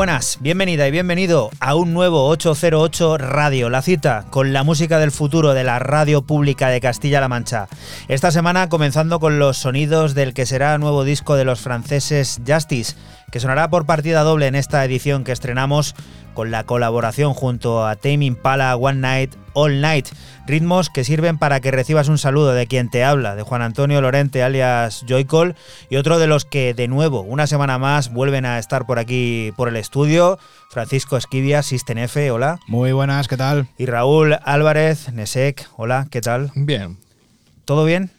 Buenas, bienvenida y bienvenido a un nuevo 808 Radio, la cita con la música del futuro de la radio pública de Castilla-La Mancha. Esta semana comenzando con los sonidos del que será nuevo disco de los franceses Justice, que sonará por partida doble en esta edición que estrenamos con la colaboración junto a Tame Impala One Night All Night. Ritmos que sirven para que recibas un saludo de quien te habla, de Juan Antonio Lorente alias Joycol, y otro de los que de nuevo, una semana más, vuelven a estar por aquí por el estudio. Francisco Esquivia, System F, hola. Muy buenas, ¿qué tal? Y Raúl Álvarez, Nesek, hola, ¿qué tal? Bien. ¿Todo bien?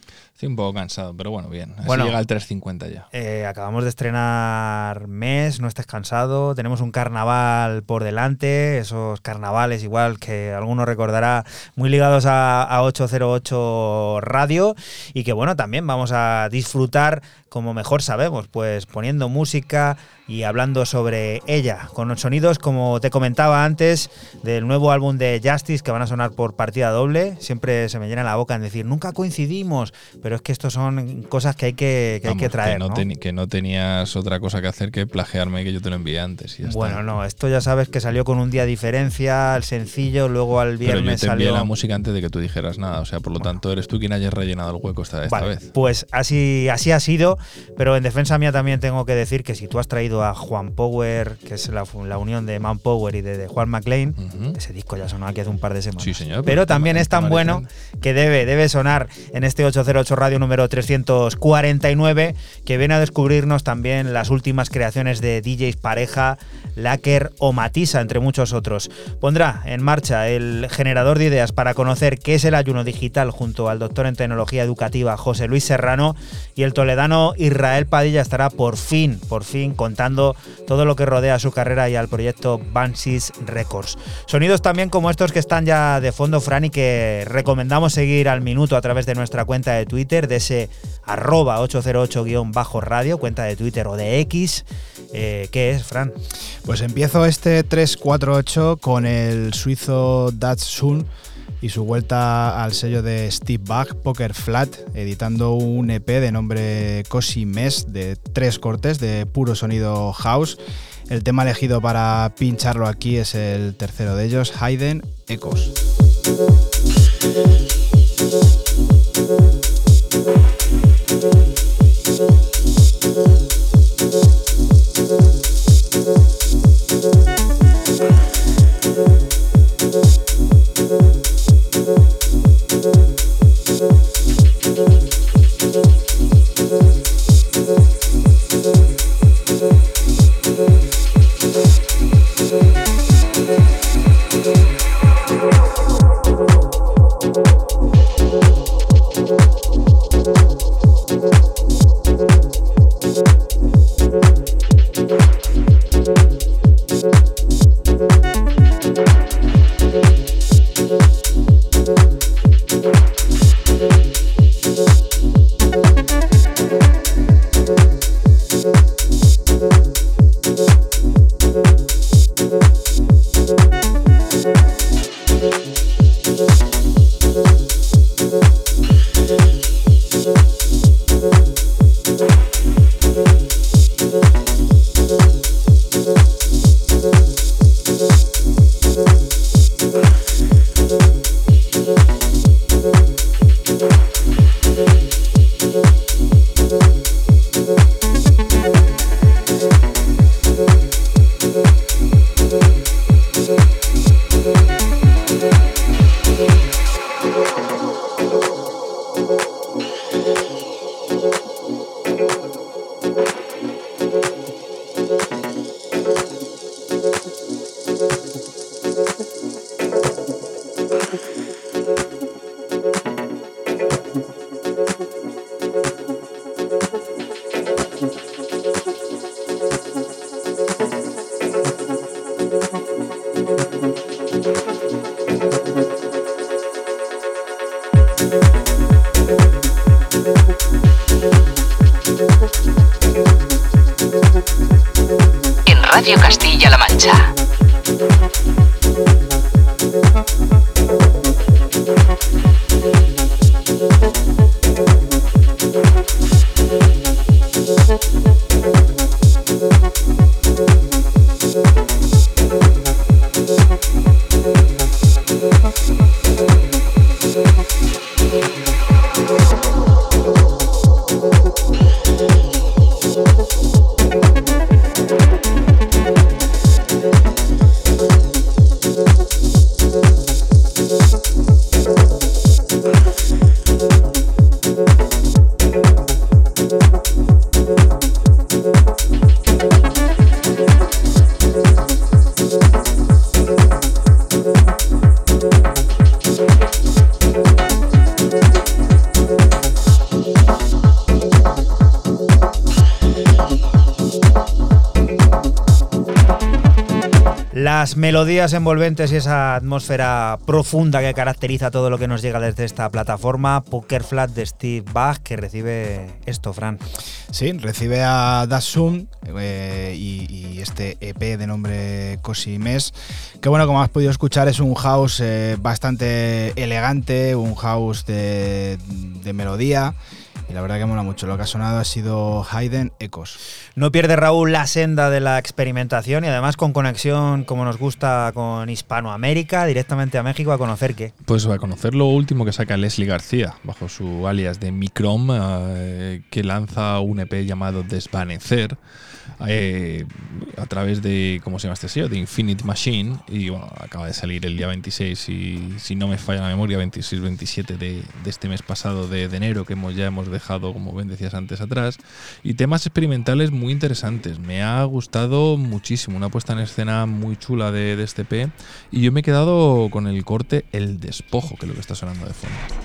Estoy un poco cansado, pero bueno, bien. Así Bueno. llega el 350 ya. Eh, acabamos de estrenar mes, no estés cansado, tenemos un carnaval por delante, esos carnavales igual que alguno recordará muy ligados a, a 808 Radio y que bueno, también vamos a disfrutar como mejor sabemos, pues poniendo música y hablando sobre ella, con sonidos como te comentaba antes del nuevo álbum de Justice que van a sonar por partida doble, siempre se me llena la boca en decir, nunca coincidimos, pero es que estos son cosas que hay que, que, hay que Vamos, traer. no ¿no? teni- que no tenías otra cosa que hacer que plagiarme que yo te lo envié antes. y ya está. Bueno, no, esto ya sabes que salió con un día de diferencia, el sencillo, luego al Pero yo viernes te envié salió. la música antes de que tú dijeras nada. O sea, por lo tanto, eres tú quien hayas rellenado el hueco esta, esta Vale, vez. pues así, así ha sido, pero en defensa mía también tengo que decir que si tú has traído a Juan Power, que es la, unión de Man Power y de, de Juan McLean, ese disco ya sonó aquí hace un par de semanas. Sí, señor. Pero también es tan bueno que debe, debe sonar en este 808 Radio número 349, que viene a descubrirnos también las últimas creaciones de DJs Pareja, Laker o Matisa, entre muchos otros. Pondrá en marcha el generador de ideas para conocer qué es el ayuno digital junto al doctor en tecnología educativa José Luis Serrano y el toledano Israel Padilla estará por fin, por fin contando todo lo que rodea a su carrera y al proyecto Banshees Records. Sonidos también como estos que están ya de fondo, Fran, y que recomendamos seguir al minuto a través de nuestra cuenta de Twitter, de ese arroba 808-radio, cuenta de Twitter o de X. Eh, ¿Qué es, Fran? Pues empiezo este 348 con el suizo Dutch Sun y su vuelta al sello de Steve Bach, Poker Flat, editando un EP de nombre Cosi Mesh de tres cortes de puro sonido house. El tema elegido para pincharlo aquí es el tercero de ellos, Hayden Echoes. Las melodías envolventes y esa atmósfera profunda que caracteriza todo lo que nos llega desde esta plataforma, Poker Flat de Steve Bach, que recibe esto, Fran. Sí, recibe a Dasum eh, y, este EP de nombre Cosi Mes, que bueno, como has podido escuchar, es un house eh, bastante elegante, un house de, de melodía y la verdad que mola mucho. Lo que ha sonado ha sido Hayden Ecos. No pierde Raúl la senda de la experimentación y además con conexión, como nos gusta, con Hispanoamérica, directamente a México a conocer qué. Pues a conocer lo último que saca Leslie García, bajo su alias de Microm, eh, que lanza un EP llamado Desvanecer. Eh, a través de, ¿cómo se llama este sello? De Infinite Machine. Y bueno, acaba de salir el día 26, y si no me falla la memoria, 26-27 de, este mes pasado de, enero, que hemos, ya hemos dejado, como bien decías antes, atrás. Y temas experimentales muy interesantes. Me ha gustado muchísimo. Una puesta en escena muy chula de, de este P. Y yo me he quedado con el corte El Despojo, que es lo que está sonando de fondo.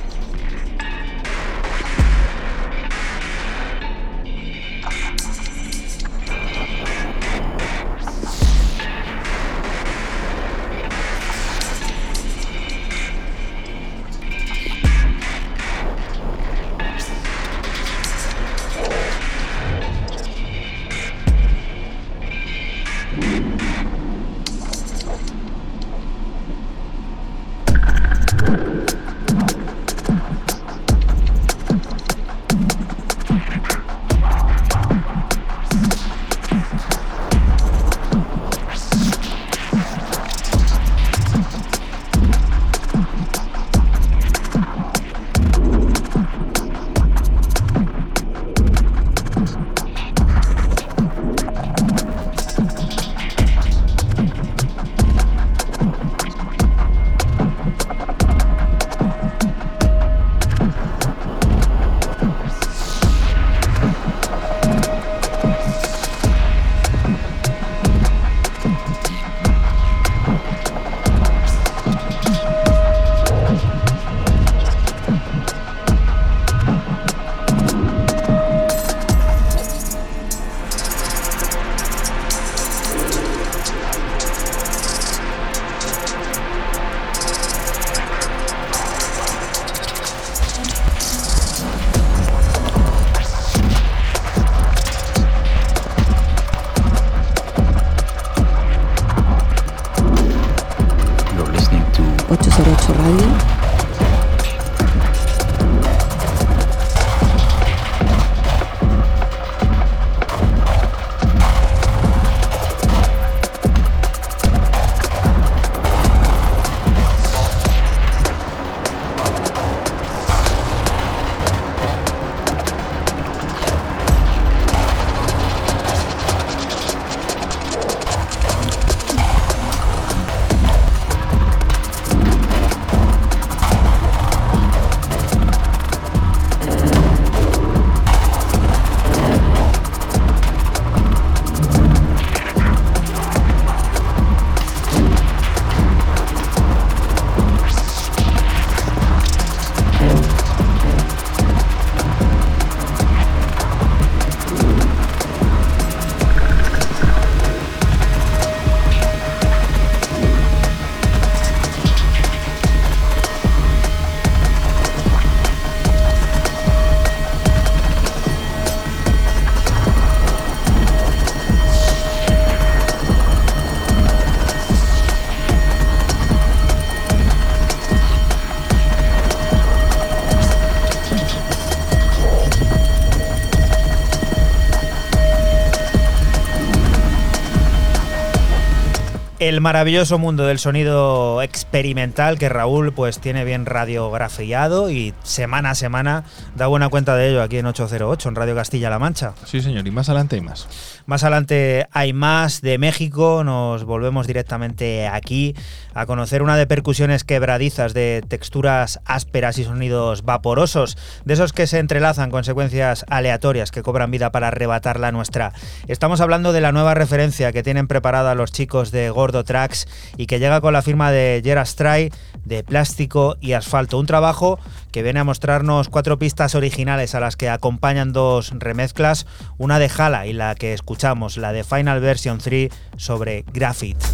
El maravilloso mundo del sonido experimental que Raúl pues tiene bien radiografiado y semana a semana da buena cuenta de ello aquí en 808 en Radio Castilla-La Mancha. Sí, señor, y más adelante hay más. Más adelante hay más de México, nos volvemos directamente aquí a conocer una de percusiones quebradizas de texturas ásperas y sonidos vaporosos, de esos que se entrelazan con secuencias aleatorias que cobran vida para arrebatar la nuestra. Estamos hablando de la nueva referencia que tienen preparada los chicos de Gordo Tracks y que llega con la firma de Gerard Stray de Plástico y Asfalto. Un trabajo que viene a mostrarnos cuatro pistas originales a las que acompañan dos remezclas, una de Hala y la que escuchamos, la de Final Version 3 sobre Graphite.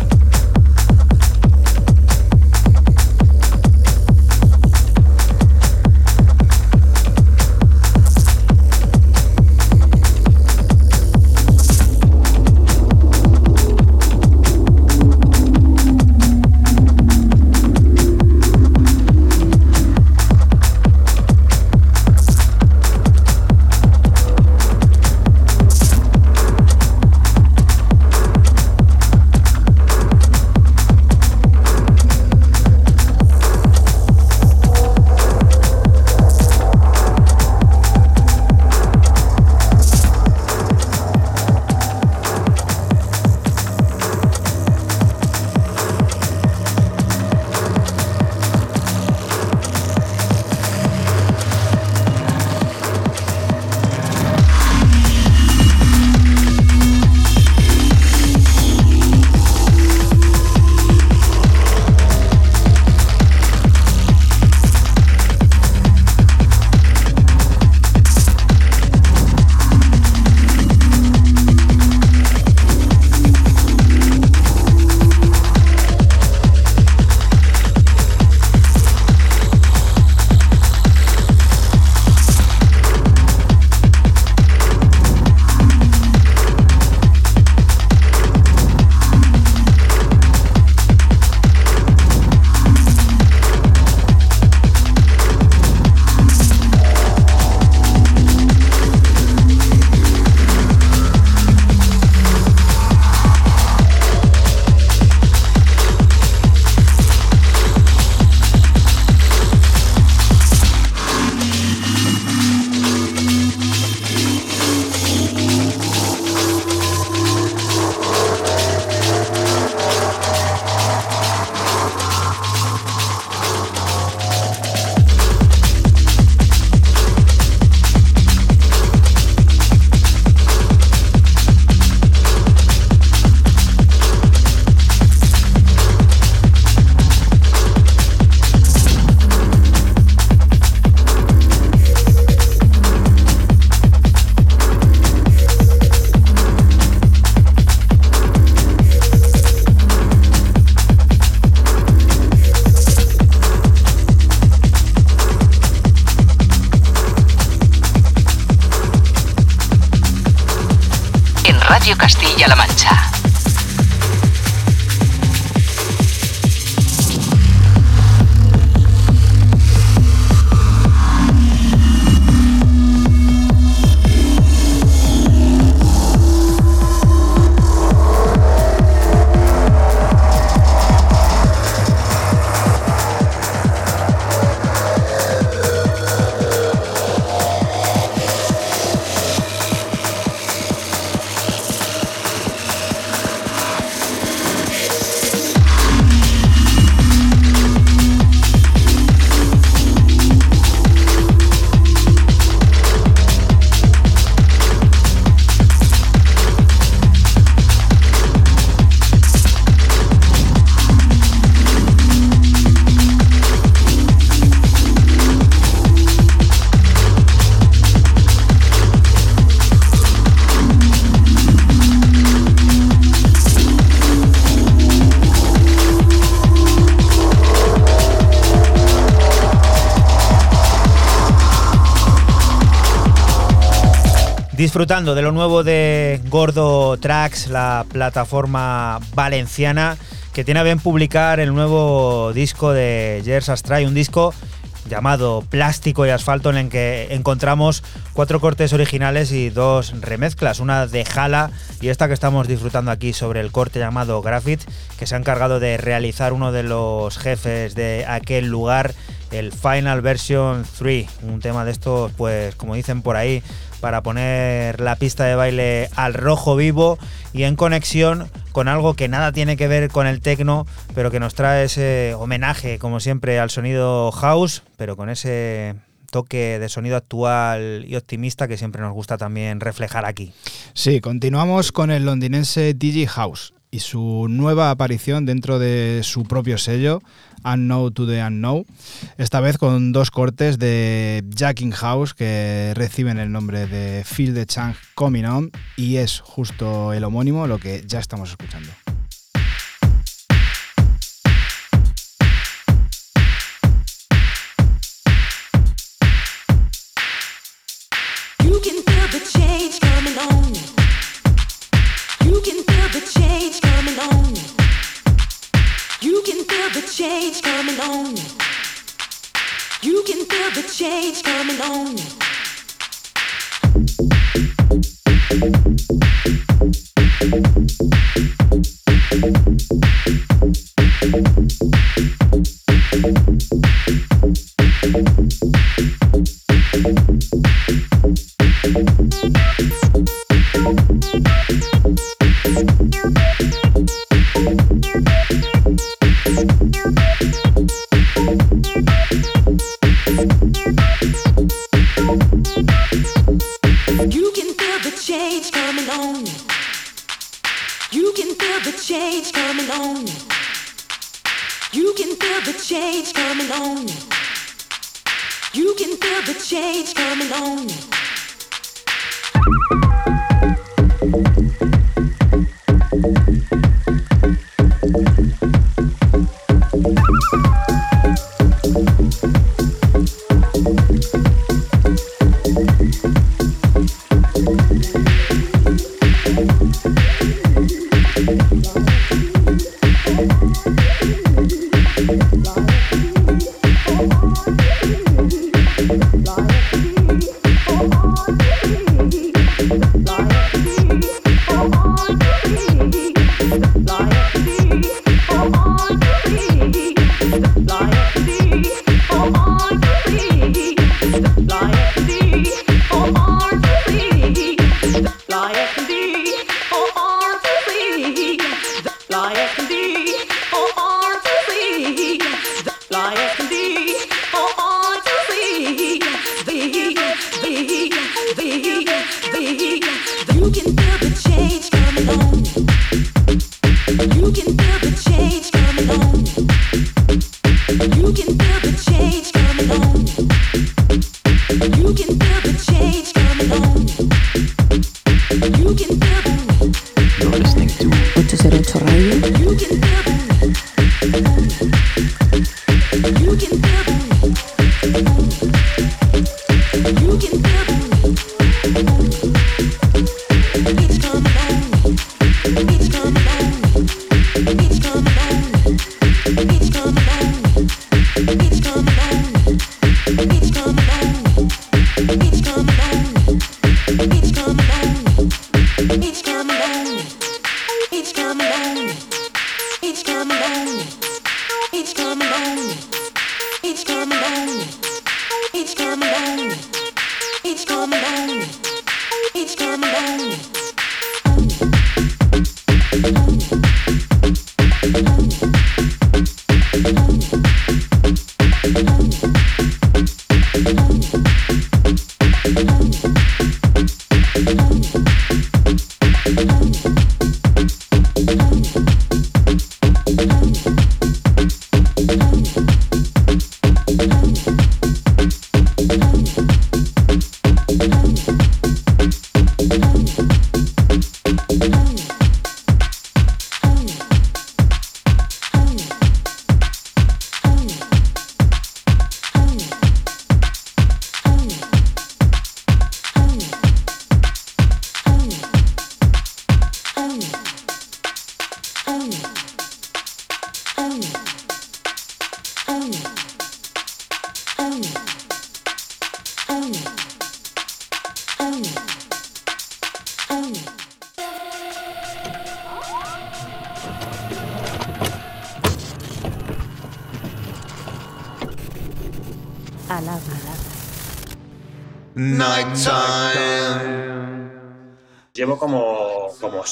Disfrutando de lo nuevo de Gordo Tracks, la plataforma valenciana que tiene a bien publicar el nuevo disco de Jers Astray, un disco llamado Plástico y Asfalto en el que encontramos cuatro cortes originales y dos remezclas, una de Jala y esta que estamos disfrutando aquí sobre el corte llamado Graphite, que se ha encargado de realizar uno de los jefes de aquel lugar, el Final Version 3, un tema de estos, pues como dicen por ahí, para poner la pista de baile al rojo vivo y en conexión con algo que nada tiene que ver con el tecno, pero que nos trae ese homenaje, como siempre, al sonido house, pero con ese toque de sonido actual y optimista que siempre nos gusta también reflejar aquí. Sí, continuamos con el londinense DJ House y su nueva aparición dentro de su propio sello Unknown to the Unknown, esta vez con dos cortes de Jack in House que reciben el nombre de Phil de Chang Coming On y es justo el homónimo lo que ya estamos escuchando. change coming on. You can feel the change coming on.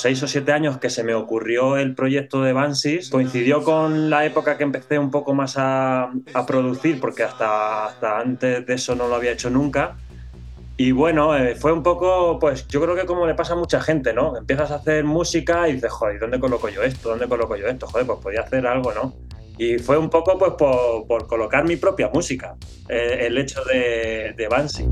seis o siete años que se me ocurrió el proyecto de Bansis, coincidió con la época que empecé un poco más a, producir, porque hasta, hasta antes de eso no lo había hecho nunca. Y bueno, eh, fue un poco, pues yo creo que como le pasa a mucha gente, ¿no? Empiezas a hacer música y dices, joder, ¿dónde coloco yo esto? ¿Dónde coloco yo esto? Joder, pues podía hacer algo, ¿no? Y fue un poco pues por, colocar mi propia música, eh, el hecho de, de Bansi.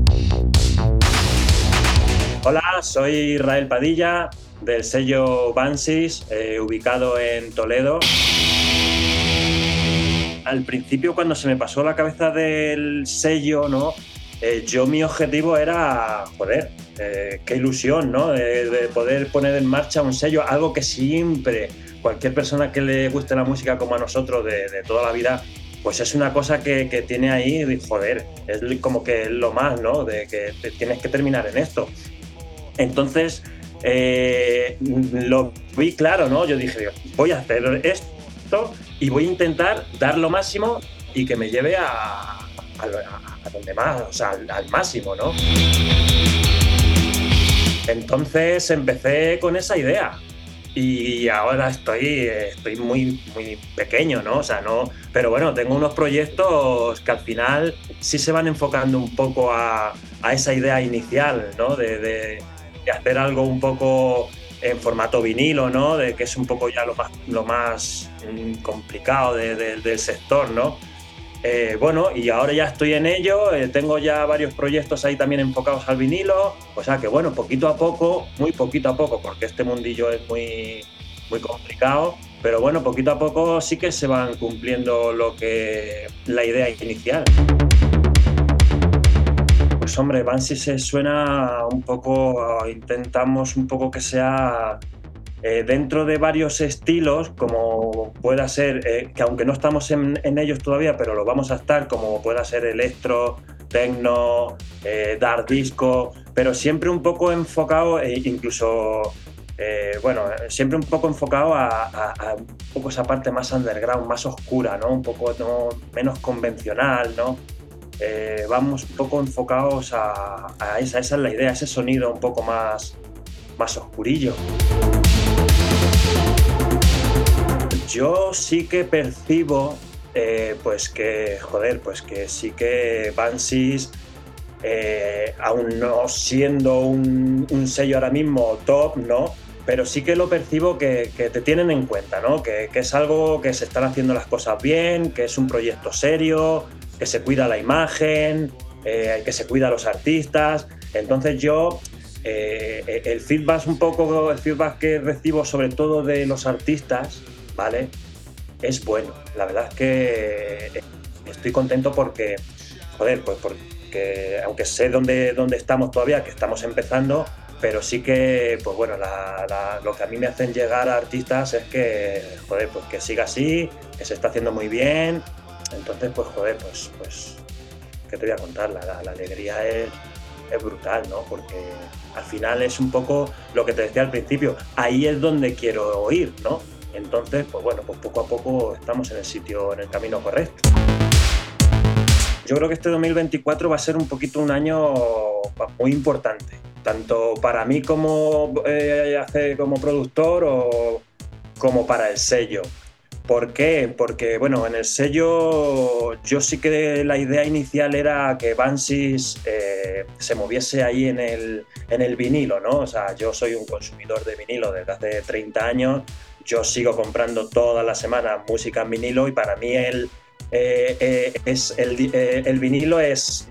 Hola, soy Israel Padilla, del sello Bansis, eh, ubicado en Toledo. Al principio, cuando se me pasó la cabeza del sello, ¿no? Eh, yo mi objetivo era, joder, eh, qué ilusión, ¿no? De, de poder poner en marcha un sello, algo que siempre, cualquier persona que le guste la música como a nosotros de, toda la vida, pues es una cosa que, que tiene ahí, joder, es como que lo más, ¿no? De que tienes que terminar en esto. Entonces, eh, lo vi claro, ¿no? Yo dije, voy a hacer esto y voy a intentar dar lo máximo y que me lleve a, a, donde más, o sea, al, máximo, ¿no? Entonces empecé con esa idea y ahora estoy, estoy muy, muy pequeño, ¿no? O sea, no. Pero bueno, tengo unos proyectos que al final sí se van enfocando un poco a, a esa idea inicial, ¿no? De- de hacer algo un poco en formato vinilo, ¿no? De que es un poco ya lo más, mm, complicado de- de- del sector, ¿no? Eh, bueno, y ahora ya estoy en ello, eh, tengo ya varios proyectos ahí también enfocados al vinilo, o sea que bueno, poquito a poco, muy poquito a poco, porque este mundillo es muy, muy complicado, pero bueno, poquito a poco sí que se van cumpliendo lo que la idea inicial. Pues hombre, Bansi se suena un poco, intentamos un poco que sea eh, dentro de varios estilos, como pueda ser, eh, que aunque no estamos en, ellos todavía, pero lo vamos a estar, como pueda ser electro, techno, eh, disco, pero siempre un poco enfocado, e incluso, eh, bueno, siempre un poco enfocado a, un poco esa parte más underground, más oscura, ¿no? Un poco ¿no? menos convencional, ¿no? Eh, vamos un poco enfocados a, esa, es la idea, ese sonido un poco más, más oscurillo. Yo sí que percibo, eh, pues que, joder, pues que sí que Bansys, eh, aún no siendo un, sello ahora mismo top, ¿no? Pero sí que lo percibo que, te tienen en cuenta, ¿no? Que es algo que se están haciendo las cosas bien, que es un proyecto serio, que se cuida la imagen, eh, que se cuida a los artistas. Entonces yo eh, el feedback un poco, el feedback que recibo sobre todo de los artistas, ¿vale? Es bueno. La verdad es que estoy contento porque, joder, pues porque aunque sé dónde, dónde estamos todavía, que estamos empezando, pero sí que, pues bueno, lo que a mí me hacen llegar a artistas es que, joder, pues que siga así, que se está haciendo muy bien. Entonces, pues joder, pues, pues ¿qué te voy a contar? La, alegría es, es brutal, ¿no? Porque al final es un poco lo que te decía al principio, ahí es donde quiero ir, ¿no? Entonces, pues bueno, pues poco a poco estamos en el sitio, en el camino correcto. Yo creo que este 2024 va a ser un poquito un año muy importante, tanto para mí como, eh, como productor o como para el sello. ¿Por qué? Porque, bueno, en el sello yo sí que la idea inicial era que Bansys eh, se moviese ahí en el, en el vinilo, ¿no? O sea, yo soy un consumidor de vinilo desde hace 30 años, yo sigo comprando todas las semanas música en vinilo y para mí el, eh, eh, es el, eh, el vinilo es,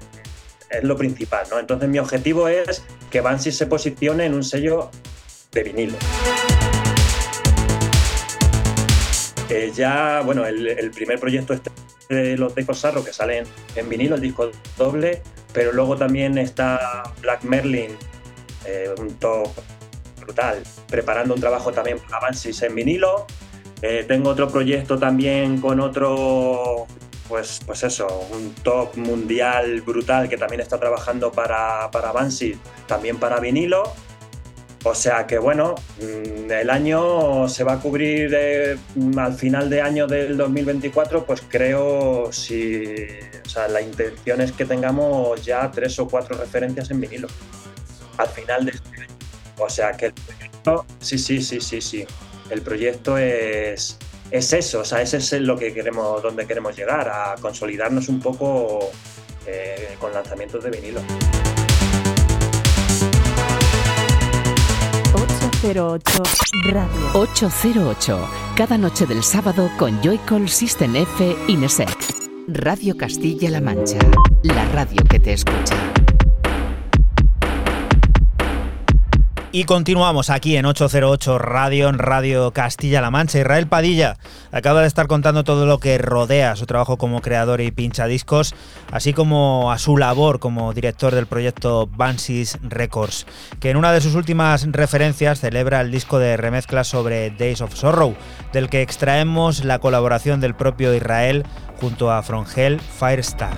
es lo principal, ¿no? Entonces mi objetivo es que Bansys se posicione en un sello de vinilo. Ya, bueno, el, primer proyecto este de los de Cosarro que salen en vinilo, el disco doble, pero luego también está Black Merlin, eh, un top brutal, preparando un trabajo también para Bansys en vinilo. Eh, tengo otro proyecto también con otro, pues, pues eso, un top mundial brutal que también está trabajando para, para también para vinilo. O sea que bueno, mm, el año se va a cubrir eh, al final de año del 2024, pues creo si o sea, la intención es que tengamos ya tres o cuatro referencias en vinilo al final de este año. O sea que el proyecto, sí, sí, sí, sí, sí. El proyecto es, es eso, o sea, ese es lo que queremos, donde queremos llegar, a consolidarnos un poco eh, con lanzamientos de vinilo. 808 Radio. 808, cada noche del sábado con Joycall System F Inesec. Radio Castilla-La Mancha, la radio que te escucha. Y continuamos aquí en 808 Radio, en Radio Castilla-La Mancha. Israel Padilla acaba de estar contando todo lo que rodea su trabajo como creador y pinchadiscos, así como a su labor como director del proyecto Bansis Records, que en una de sus últimas referencias celebra el disco de remezcla sobre Days of Sorrow, del que extraemos la colaboración del propio Israel junto a From Hell Firestar.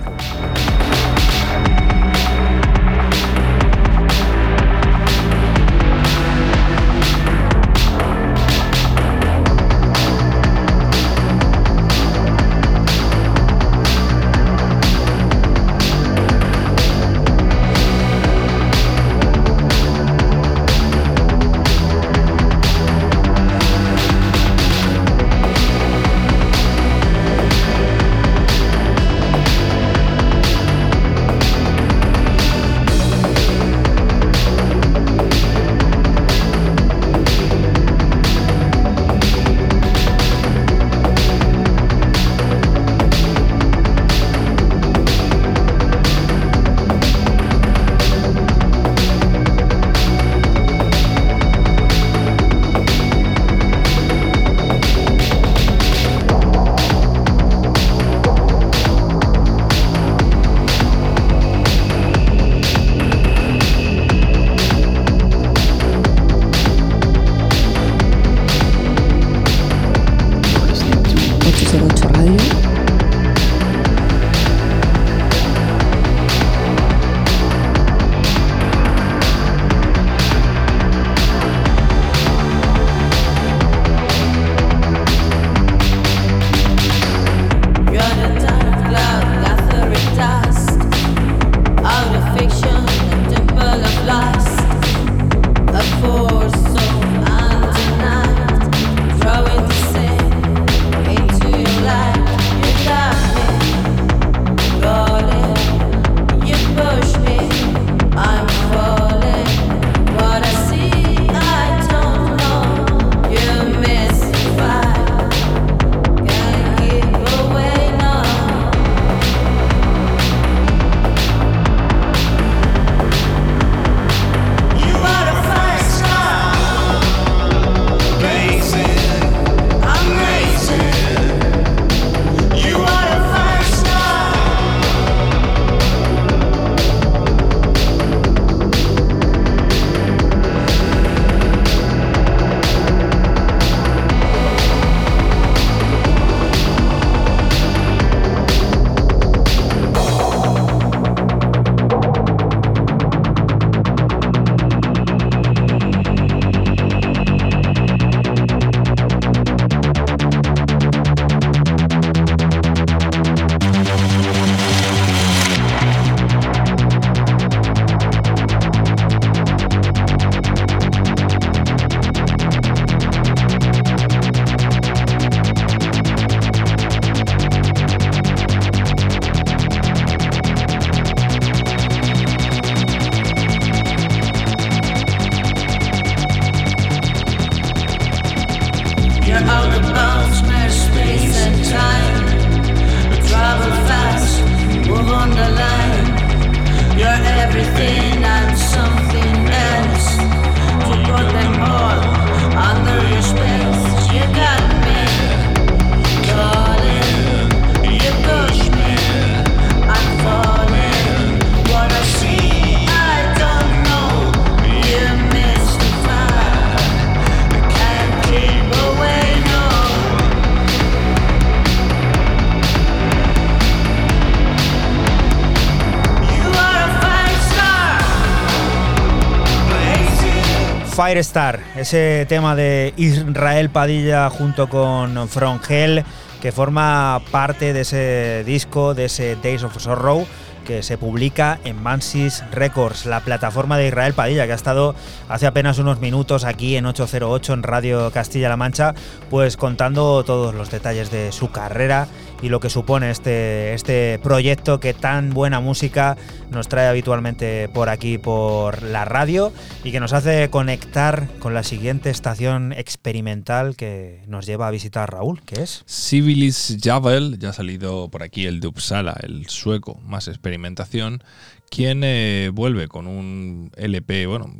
Firestar, ese tema de Israel Padilla junto con From Hell, que forma parte de ese disco, de ese Days of Sorrow, que se publica en Mansis Records, la plataforma de Israel Padilla, que ha estado hace apenas unos minutos aquí en 808 en Radio Castilla-La Mancha, pues contando todos los detalles de su carrera y lo que supone este, este proyecto que tan buena música nos trae habitualmente por aquí, por la radio, y que nos hace conectar con la siguiente estación experimental que nos lleva a visitar Raúl, que es... Civilis Javel, ya ha salido por aquí el de Uppsala, el sueco, más experimentación, quien eh, vuelve con un LP, bueno,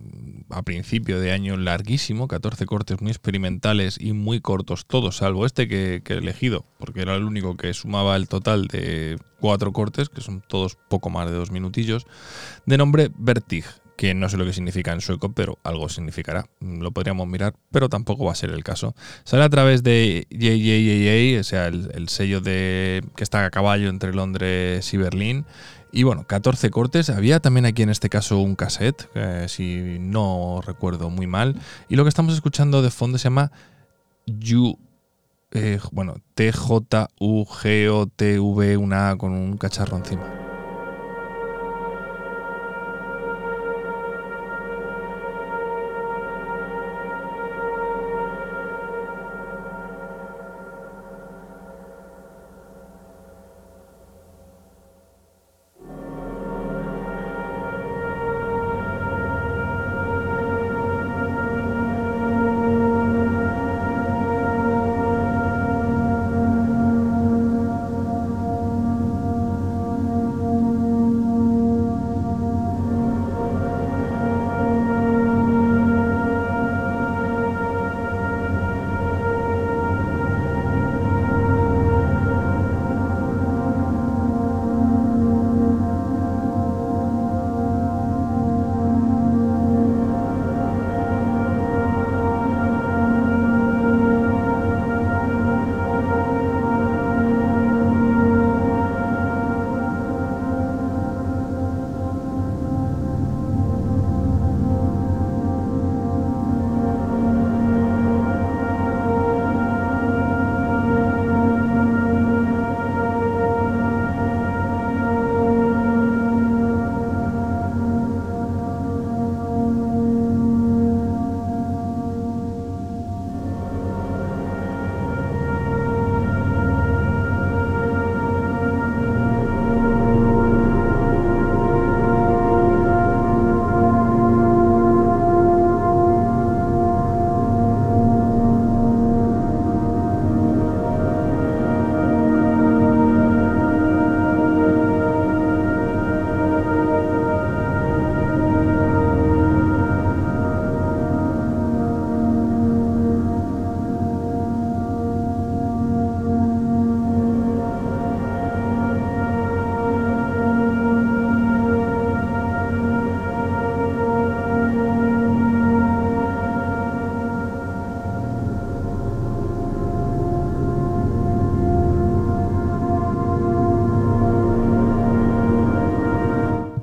a principio de año larguísimo, 14 cortes muy experimentales y muy cortos, todos, salvo este que, he elegido, porque era el único que sumaba el total de cuatro cortes, que son todos poco más de dos minutillos, de nombre Vertig, que no sé lo que significa en sueco, pero algo significará. Lo podríamos mirar, pero tampoco va a ser el caso. Sale a través de JJJJ, o sea, el, el sello de que está a caballo entre Londres y Berlín. Y bueno, 14 cortes. Había también aquí en este caso un cassette, eh, si no recuerdo muy mal. Y lo que estamos escuchando de fondo se llama You. eh, bueno, T-J-U-G-O-T-V, una A con un cacharro encima.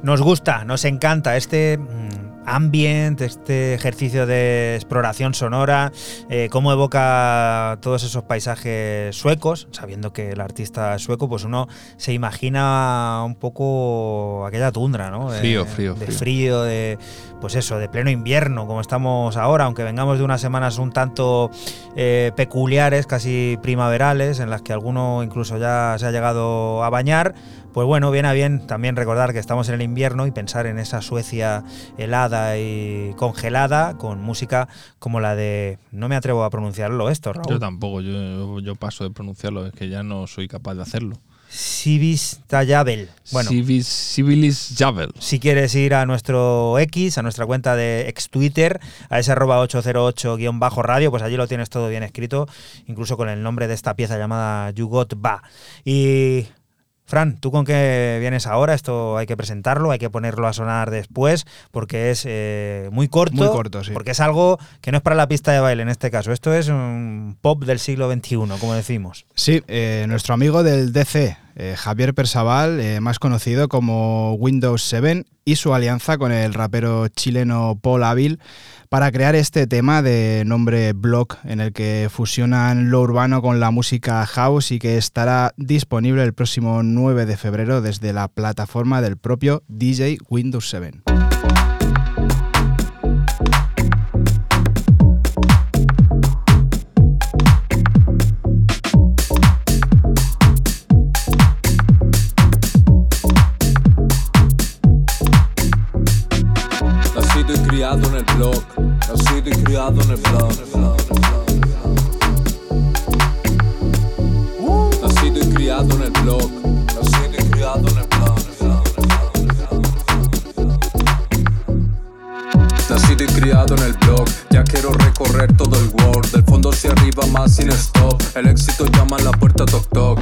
Nos gusta, nos encanta este mm, ambient, este ejercicio de exploración sonora, eh, cómo evoca todos esos paisajes suecos, sabiendo que el artista es sueco, pues uno se imagina un poco aquella tundra, ¿no? De- Frío, frío, de frío. frío, de pues eso, de pleno invierno, como estamos ahora, aunque vengamos de unas semanas un tanto eh, peculiares, casi primaverales, en las que alguno incluso ya se ha llegado a bañar. Pues bueno, viene a bien también recordar que estamos en el invierno y pensar en esa Suecia helada y congelada con música como la de. No me atrevo a pronunciarlo esto, Raúl. Yo tampoco, yo, yo paso de pronunciarlo, es que ya no soy capaz de hacerlo. Sibis Tayabel. Bueno, Civis, Civilis Javel. si quieres ir a nuestro X, a nuestra cuenta de ex Twitter, a ese arroba 808-radio, pues allí lo tienes todo bien escrito, incluso con el nombre de esta pieza llamada You Got Ba. Y Fran, ¿tú con qué vienes ahora? Esto hay que presentarlo, hay que ponerlo a sonar después, porque es eh, muy corto. Muy corto, sí. Porque es algo que no es para la pista de baile en este caso. Esto es un pop del siglo XXI, como decimos. Sí, eh, nuestro amigo del DC, eh, Javier Persaval, eh, más conocido como Windows 7, y su alianza con el rapero chileno Paul Avil para crear este tema de nombre Block, en el que fusionan lo urbano con la música house y que estará disponible el próximo 9 de febrero desde la plataforma del propio DJ Windows 7. Blog. Nacido y criado en el blog. Nacido y criado en el blog. Nacido y criado en el blog. Nacido y criado en el blog, ya quiero recorrer todo el world, del fondo hacia arriba más sin stop. El éxito llama en la puerta toc toc.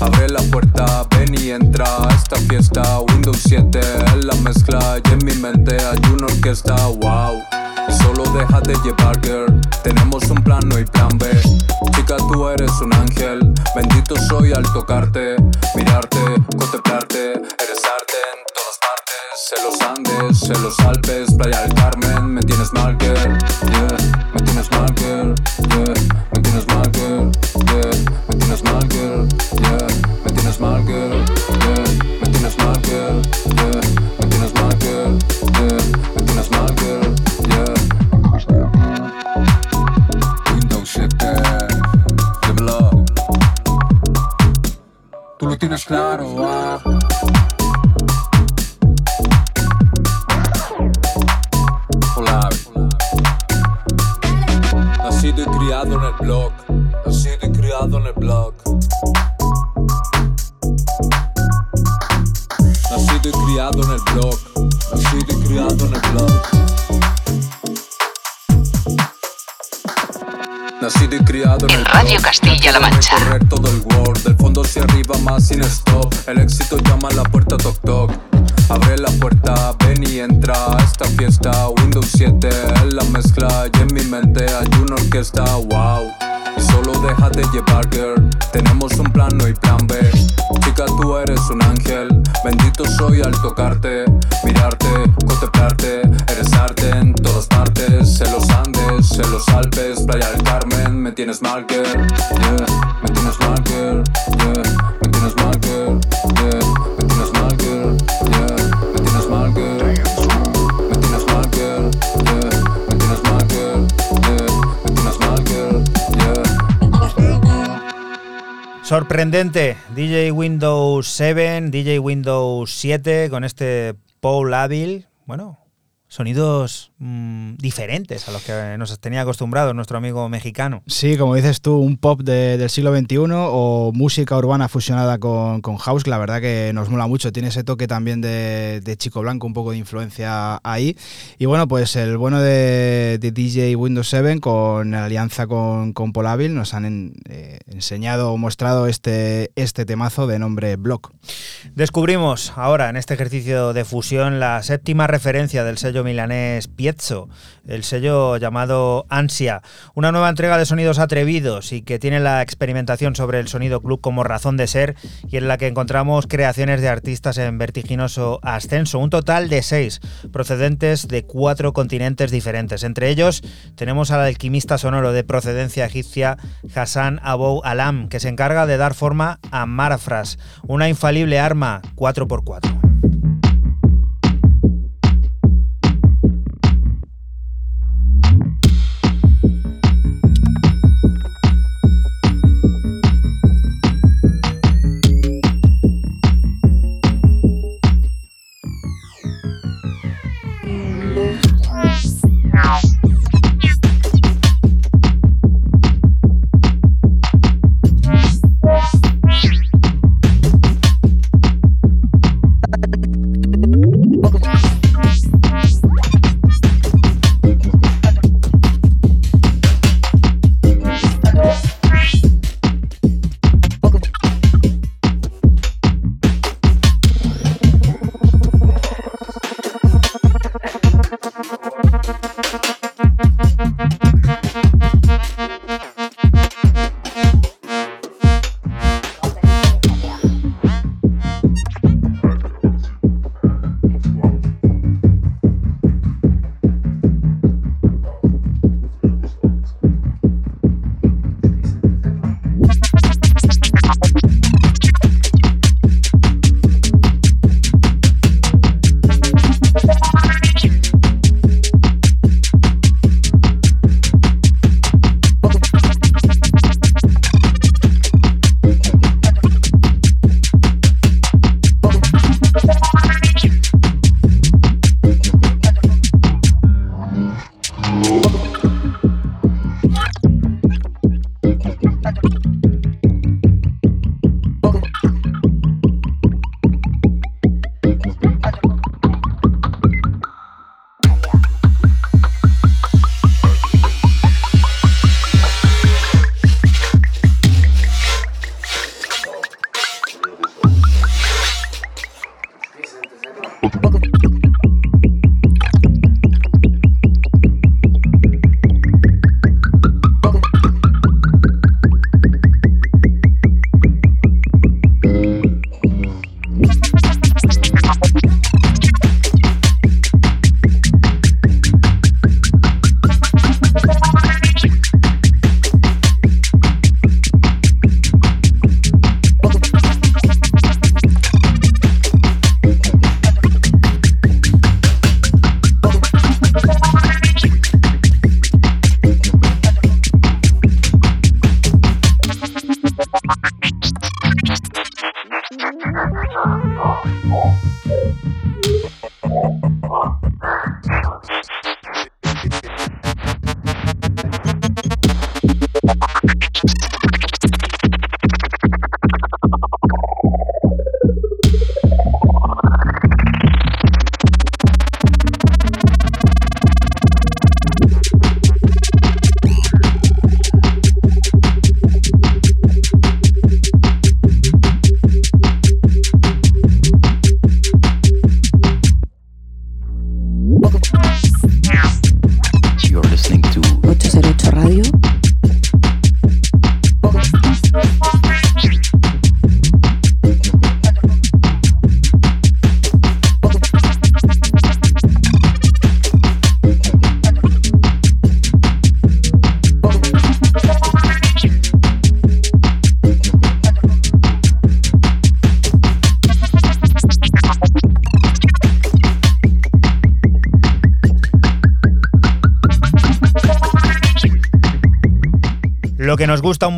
Abre la puerta, ven y entra a esta fiesta. Windows 7 en la mezcla y en mi mente hay una orquesta, wow. Y solo déjate llevar, girl. Tenemos un plan, no hay plan B. Chica, tú eres un ángel. Bendito soy al tocarte, mirarte, contemplarte. Eres arte en todas partes. En los Andes, en los Alpes, Playa del Carmen. Me tienes mal, girl. Yeah, me tienes mal, girl. Yeah, me tienes mal, girl. Tienes mal, girl. Yeah, me tienes mal, girl. Yeah, me tienes mal, girl. Yeah, me tienes mal, girl. Yeah, me tienes mal, girl. Yeah. Windows 7, dímelo. Tú lo tienes claro, ah. Hola. Nacido criado en el blog. En el blog. Nacido y criado en el blog. Nacido y criado en el blog. Nacido y criado en el Radio blog. Castilla-La Mancha. Recorrer todo el world, del fondo hacia arriba más sin stop. El éxito llama a la puerta toc toc. Abre la puerta, ven y entra a esta fiesta. Windows 7 en la mezcla y en mi mente hay una orquesta, wow. Solo déjate llevar, girl. Tenemos un plan, no hay plan B. Chica, tú eres un ángel. Bendito soy al tocarte, mirarte, contemplarte. Eres arte en todas partes. En los Andes, en los Alpes, Playa del Carmen. Me tienes mal, girl. Me tienes mal, girl. Me tienes mal, Sorprendente, DJ Windows 7, DJ Windows 7 con este Paul Avil. Bueno, sonidos mm, diferentes a los que nos tenía acostumbrados nuestro amigo mexicano. Sí, como dices tú, un pop de- del siglo XXI o música urbana fusionada con, con house, que la verdad que nos mola mucho. Tiene ese toque también de, de Chico Blanco, un poco de influencia ahí. Y bueno, pues el bueno de, de DJ Windows 7 con alianza con, con Polavil nos han en- eh, enseñado o mostrado este, este temazo de nombre Block. Descubrimos ahora en este ejercicio de fusión la séptima referencia del sello milanés Piezzo, el sello llamado Ansia, una nueva entrega de sonidos atrevidos y que tiene la experimentación sobre el sonido club como razón de ser y en la que encontramos creaciones de artistas en vertiginoso ascenso, un total de seis, procedentes de cuatro continentes diferentes. Entre ellos tenemos al alquimista sonoro de procedencia egipcia Hassan Abou Alam, que se encarga de dar forma a Marfras, una infalible arma 4x4.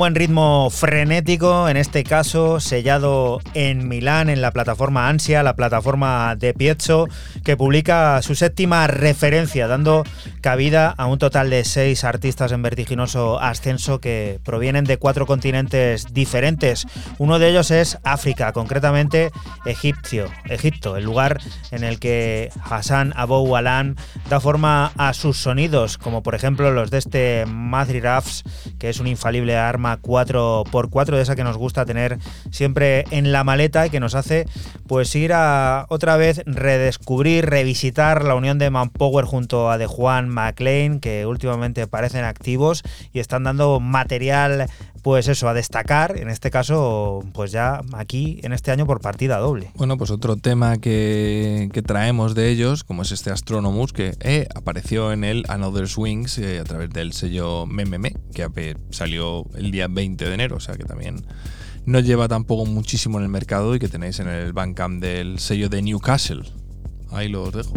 Buen ritmo frenético, en este caso sellado en Milán, en la plataforma Ansia, la plataforma de Piezzo, que publica su séptima referencia, dando cabida a un total de seis artistas en vertiginoso ascenso que provienen de cuatro continentes diferentes. Uno de ellos es África, concretamente Egipcio, Egipto, el lugar en el que Hassan Abou Alan da forma a sus sonidos, como por ejemplo los de este Madri Rafs, que es un infalible arma 4x4 de esa que nos gusta tener siempre en la maleta y que nos hace pues ir a otra vez redescubrir, revisitar la unión de Manpower junto a de Juan McLean que últimamente parecen activos y están dando material pues eso, a destacar, en este caso, pues ya aquí en este año por partida doble. Bueno, pues otro tema que, traemos de ellos, como es este Astronomus, que eh, apareció en el Another Swings eh, a través del sello Mememe, que salió el día 20 de enero, o sea que también no lleva tampoco muchísimo en el mercado y que tenéis en el Bandcamp del sello de Newcastle. Ahí los dejo.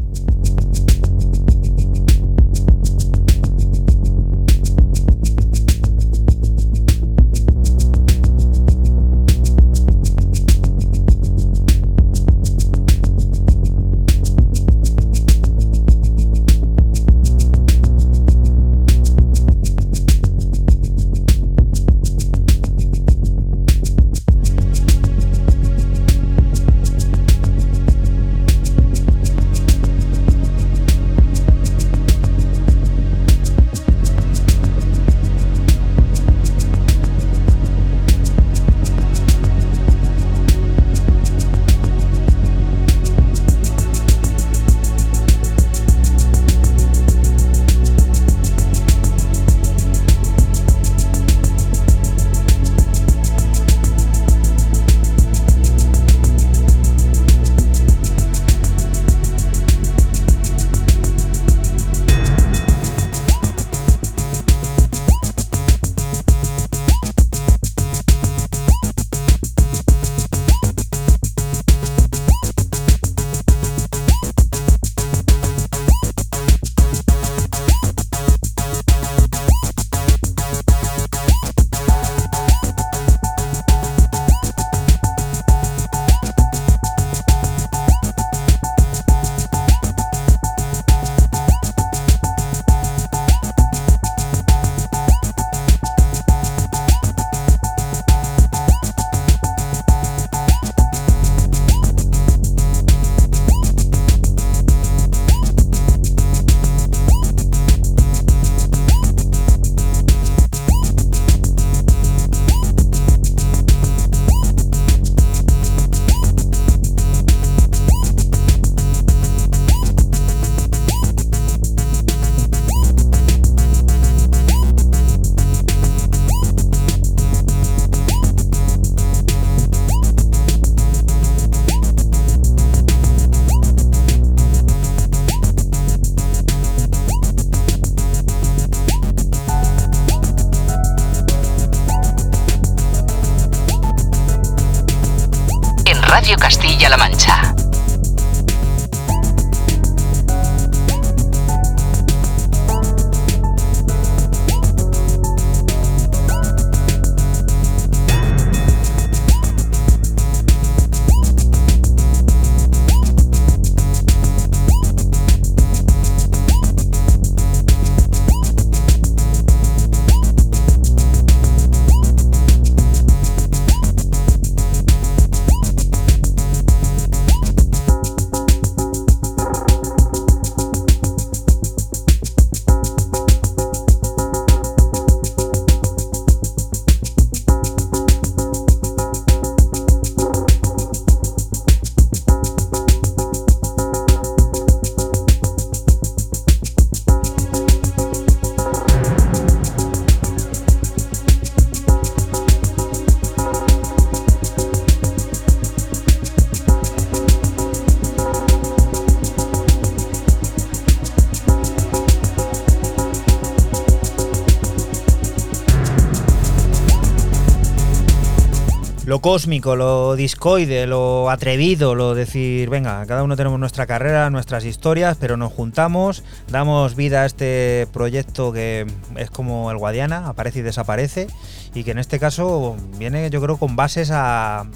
Lo cósmico, lo discoide, lo atrevido, lo decir, venga, cada uno tenemos nuestra carrera, nuestras historias, pero nos juntamos, damos vida a este proyecto que es como el Guadiana, aparece y desaparece, y que en este caso viene, yo creo, con bases a,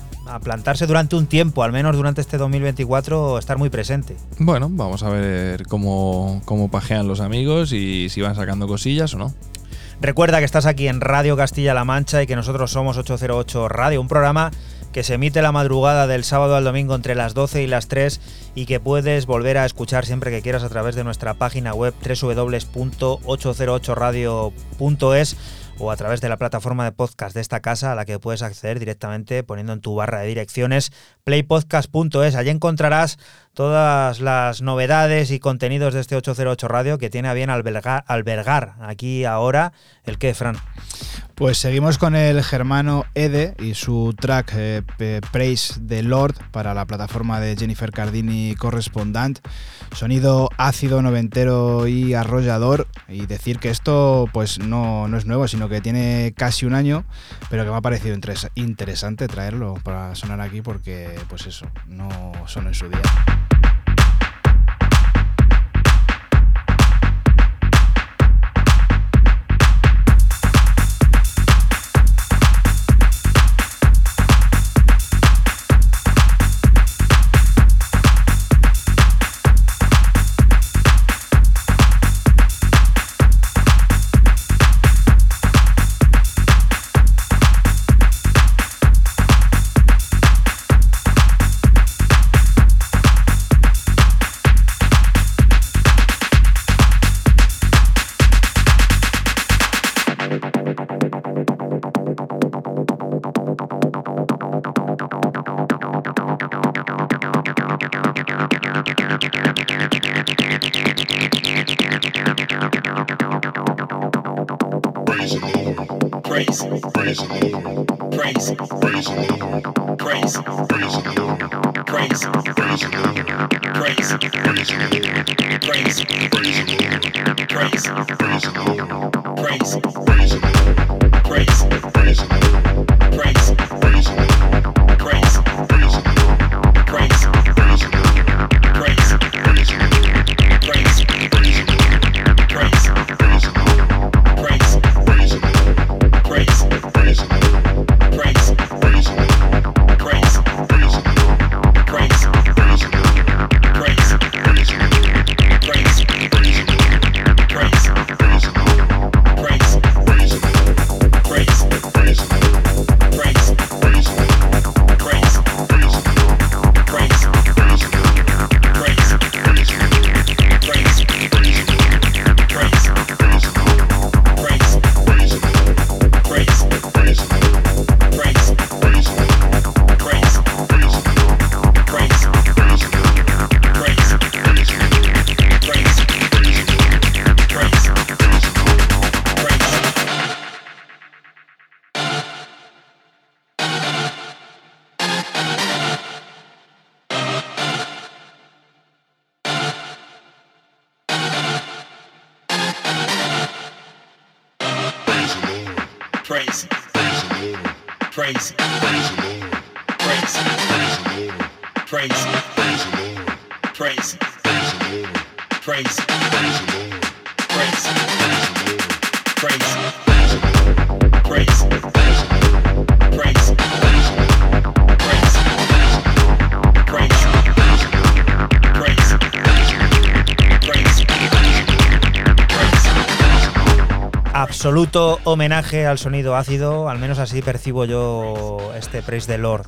plantarse durante un tiempo, al menos durante este 2024, estar muy presente. Bueno, vamos a ver cómo, cómo pajean los amigos y si van sacando cosillas o no. Recuerda que estás aquí en Radio Castilla-La Mancha y que nosotros somos 808 Radio, un programa que se emite la madrugada del sábado al domingo entre las 12 y las 3 y que puedes volver a escuchar siempre que quieras a través de nuestra página web www.808radio.es o a través de la plataforma de podcast de esta casa a la que puedes acceder directamente poniendo en tu barra de direcciones playpodcast.es. Allí encontrarás todas las novedades y contenidos de este 808 Radio que tiene a bien albergar, albergar aquí ahora el que, Fran. Pues seguimos con el germano Ede y su track eh, Praise the Lord para la plataforma de Jennifer Cardini Correspondant. Sonido ácido, noventero y arrollador. Y decir que esto pues no, no es nuevo, sino que tiene casi un año, pero que me ha parecido interesante traerlo para sonar aquí porque pues eso, no son en su día. Absoluto homenaje al sonido ácido, al menos así percibo yo este Praise the Lord.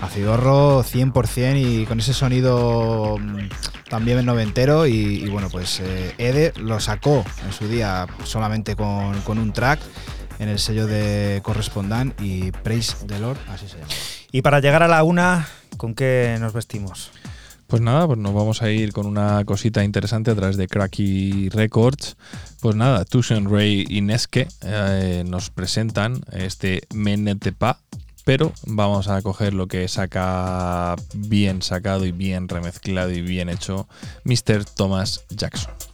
Acidorro 100% y con ese sonido mm, también noventero y, y bueno pues eh, Ede lo sacó en su día solamente con, con un track en el sello de Correspondant y Praise the Lord, así se llama. Y para llegar a la una, ¿con qué nos vestimos? Pues nada, pues nos vamos a ir con una cosita interesante a través de Cracky Records. Pues nada, Tucson Ray y Neske eh, nos presentan este Menetepa, pero vamos a coger lo que saca bien sacado y bien remezclado y bien hecho Mr. Thomas Jackson.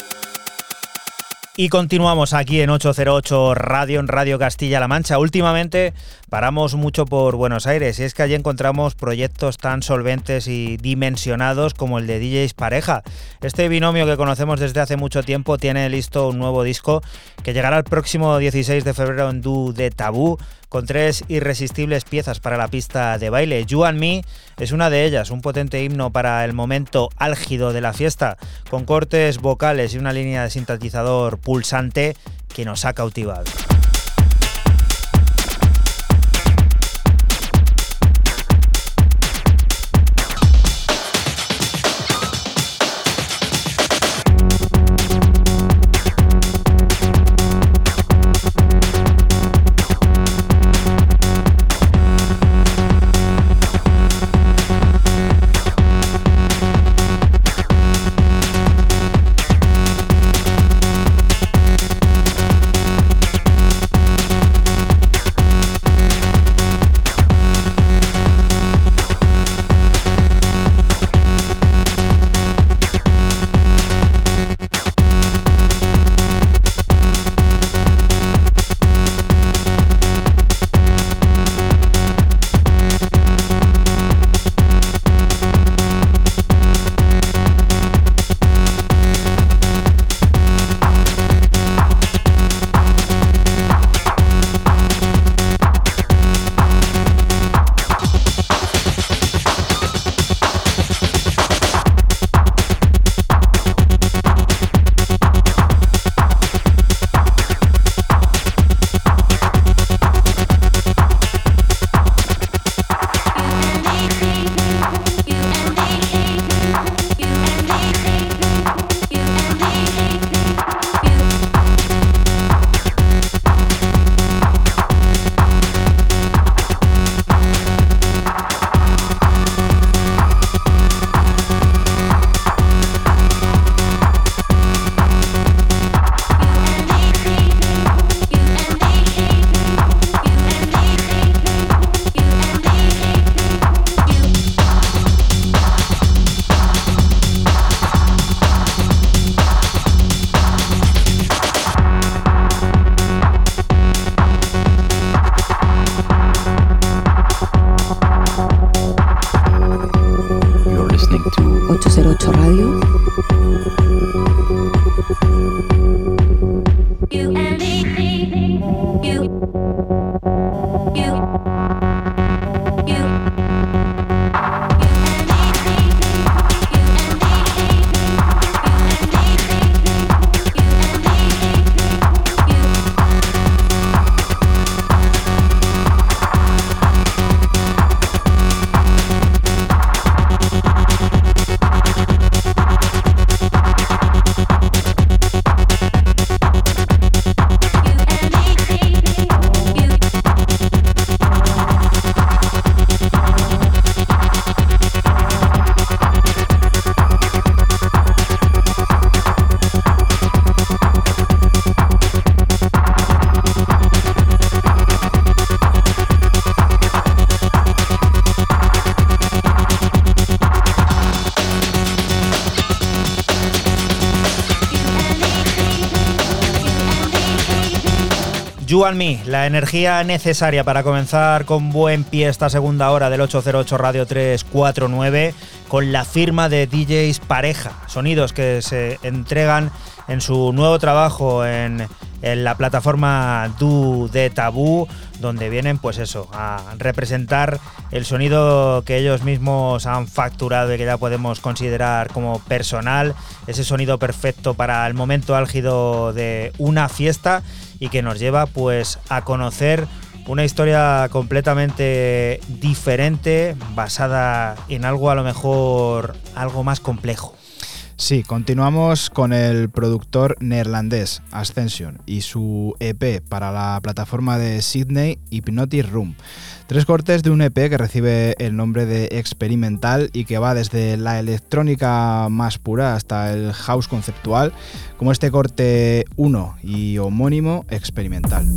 Y continuamos aquí en 808 Radio, en Radio Castilla-La Mancha. Últimamente paramos mucho por Buenos Aires y es que allí encontramos proyectos tan solventes y dimensionados como el de DJs Pareja. Este binomio que conocemos desde hace mucho tiempo tiene listo un nuevo disco que llegará el próximo 16 de febrero en Du de Tabú con tres irresistibles piezas para la pista de baile. You and Me es una de ellas, un potente himno para el momento álgido de la fiesta, con cortes vocales y una línea de sintetizador pulsante que nos ha cautivado. You and Me, la energía necesaria para comenzar con buen pie esta segunda hora del 808 Radio 349 con la firma de DJs Pareja, sonidos que se entregan en su nuevo trabajo en, en la plataforma Du de Tabú, donde vienen pues eso, a representar el sonido que ellos mismos han facturado y que ya podemos considerar como personal, ese sonido perfecto para el momento álgido de una fiesta y que nos lleva pues a conocer una historia completamente diferente, basada en algo a lo mejor algo más complejo. Sí, continuamos con el productor neerlandés Ascension y su EP para la plataforma de Sydney Hypnotic Room. Tres cortes de un EP que recibe el nombre de experimental y que va desde la electrónica más pura hasta el house conceptual, como este corte 1 y homónimo experimental.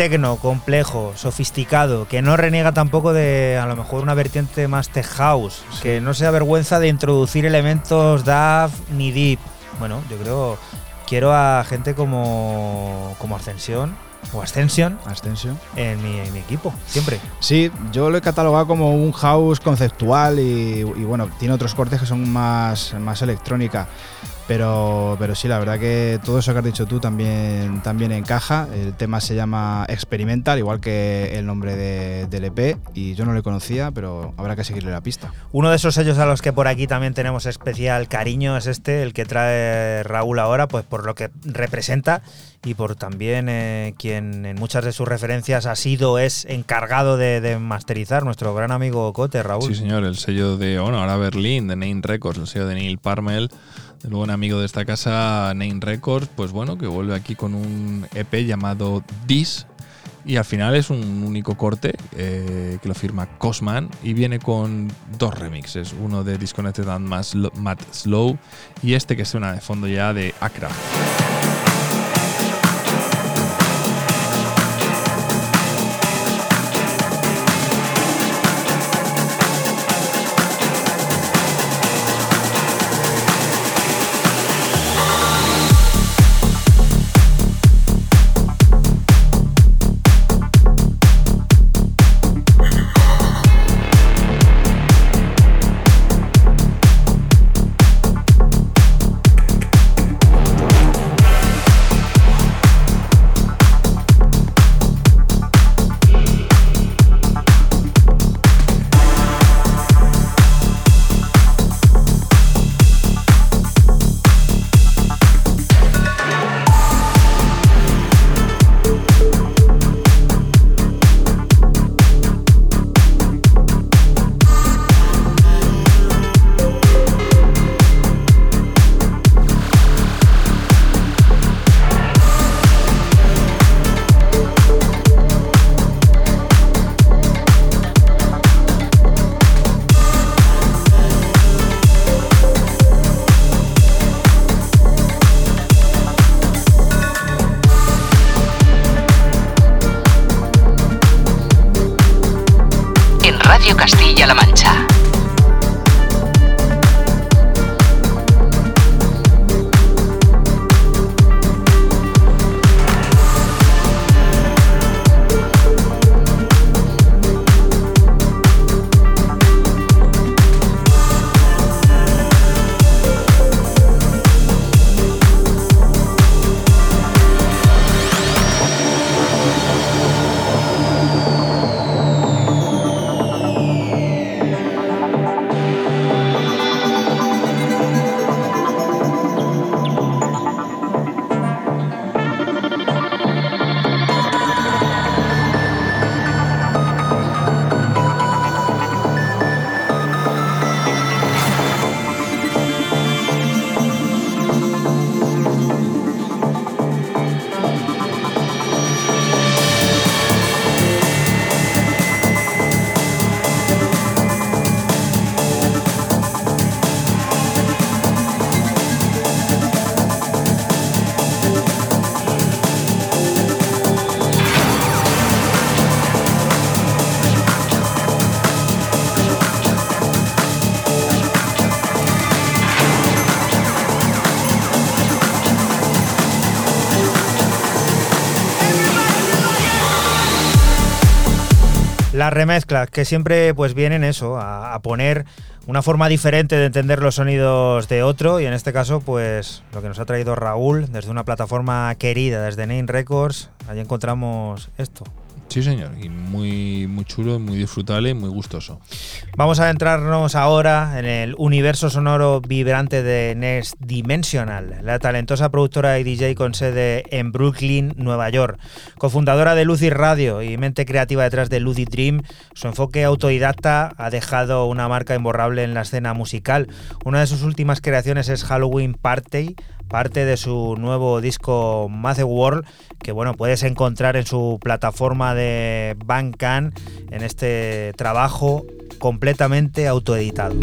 Tecno complejo, sofisticado, que no reniega tampoco de a lo mejor una vertiente más tech house, que no se avergüenza de introducir elementos DAF ni deep. Bueno, yo creo quiero a gente como como Ascensión o Ascension Ascension. en mi, en mi equipo, siempre. Sí, yo lo he catalogado como un house conceptual y, y bueno, tiene otros cortes que son más, más electrónica. Pero, pero sí, la verdad que todo eso que has dicho tú también, también encaja. El tema se llama Experimental, igual que el nombre de- del EP, y yo no le conocía, pero habrá que seguirle la pista. Uno de esos sellos a los que por aquí también tenemos especial cariño es este, el que trae Raúl ahora, pues por lo que representa y por también eh, quien en muchas de sus referencias ha sido, es encargado de, de masterizar, nuestro gran amigo Cote, Raúl. Sí, señor, el sello de, bueno, ahora Berlín, de Nine Records, el sello de Neil Parmel, el buen amigo de esta casa, Nine Records, pues bueno, que vuelve aquí con un EP llamado This. Y al final es un único corte eh, que lo firma Cosman y viene con dos remixes, uno de Disconnected and Mad Slow y este que suena de fondo ya de Acra. Las remezclas, que siempre pues vienen eso, a, a poner una forma diferente de entender los sonidos de otro y en este caso pues lo que nos ha traído Raúl desde una plataforma querida, desde Name Records, allí encontramos esto. Sí, señor, y muy, muy chulo, muy disfrutable y muy gustoso. Vamos a adentrarnos ahora en el universo sonoro vibrante de Next Dimensional, la talentosa productora y DJ con sede en Brooklyn, Nueva York. Cofundadora de Lucid Radio y mente creativa detrás de Lucid Dream, su enfoque autodidacta ha dejado una marca imborrable en la escena musical. Una de sus últimas creaciones es Halloween Party, parte de su nuevo disco Math World, que bueno, puedes encontrar en su plataforma de Bandcamp en este trabajo completamente autoeditado.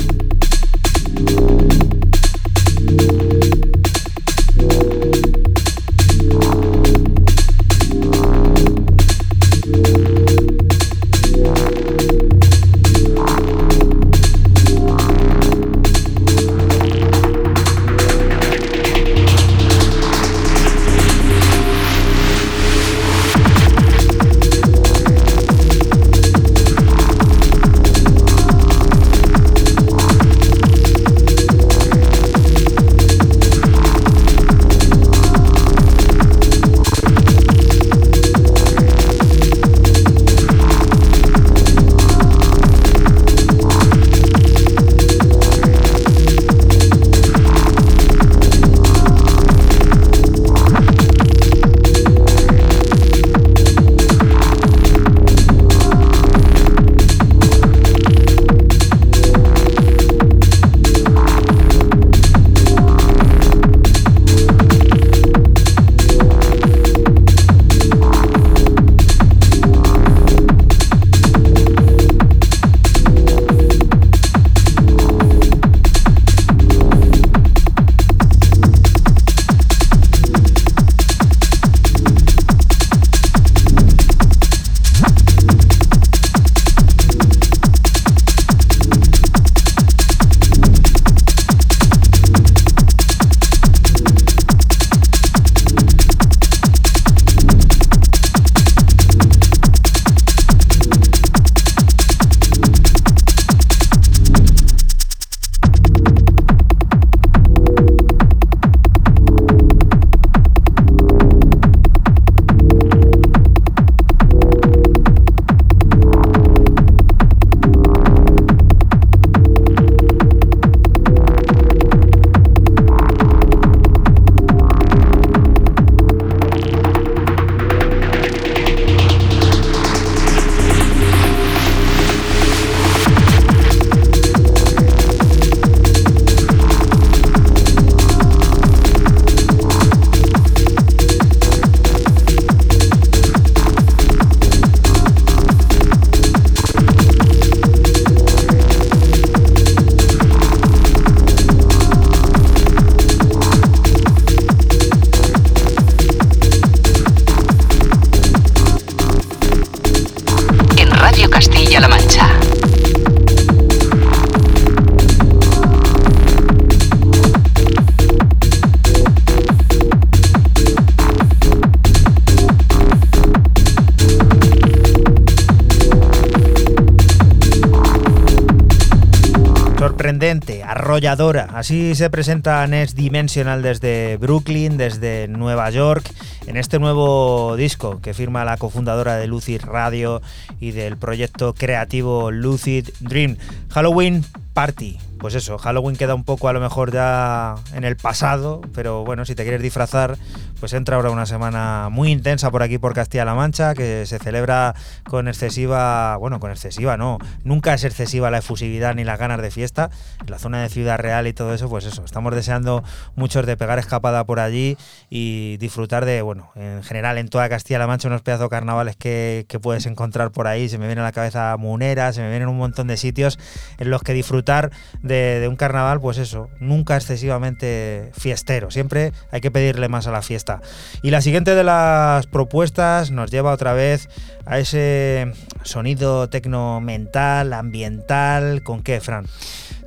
Así se presenta Next Dimensional desde Brooklyn, desde Nueva York, en este nuevo disco que firma la cofundadora de Lucid Radio y del proyecto creativo Lucid Dream. Halloween Party. Pues eso, Halloween queda un poco a lo mejor ya en el pasado, pero bueno, si te quieres disfrazar, pues entra ahora una semana muy intensa por aquí por Castilla-La Mancha, que se celebra con excesiva, bueno, con excesiva no, nunca es excesiva la efusividad ni las ganas de fiesta. La zona de Ciudad Real y todo eso, pues eso, estamos deseando muchos de pegar escapada por allí y disfrutar de, bueno, en general en toda Castilla-La Mancha unos pedazos de carnavales que, que puedes encontrar por ahí. Se me viene a la cabeza Munera, se me vienen un montón de sitios en los que disfrutar de, de un carnaval, pues eso, nunca excesivamente fiestero. Siempre hay que pedirle más a la fiesta. Y la siguiente de las propuestas nos lleva otra vez a ese sonido tecno mental, ambiental. ¿Con qué, Fran?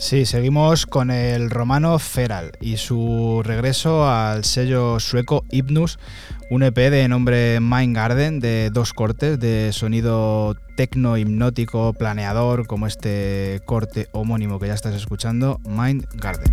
Sí, seguimos con el romano Feral y su regreso al sello sueco Hypnus, un EP de nombre Mind Garden de dos cortes de sonido tecno hipnótico planeador como este corte homónimo que ya estás escuchando, Mind Garden.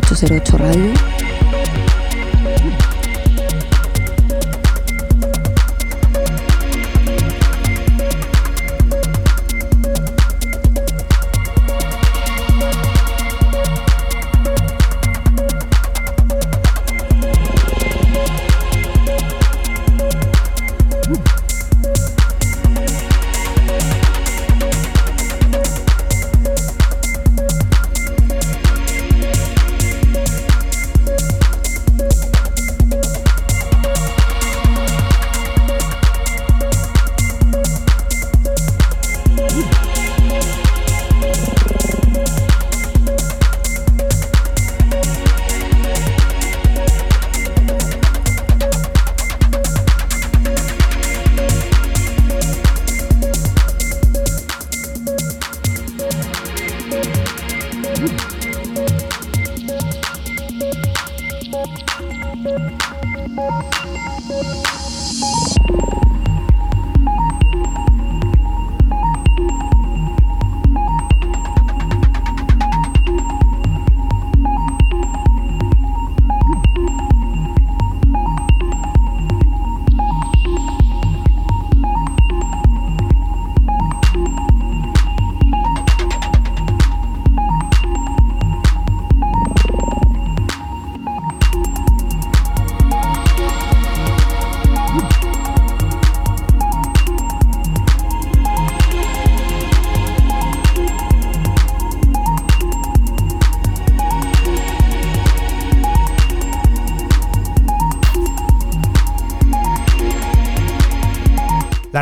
808 Radio.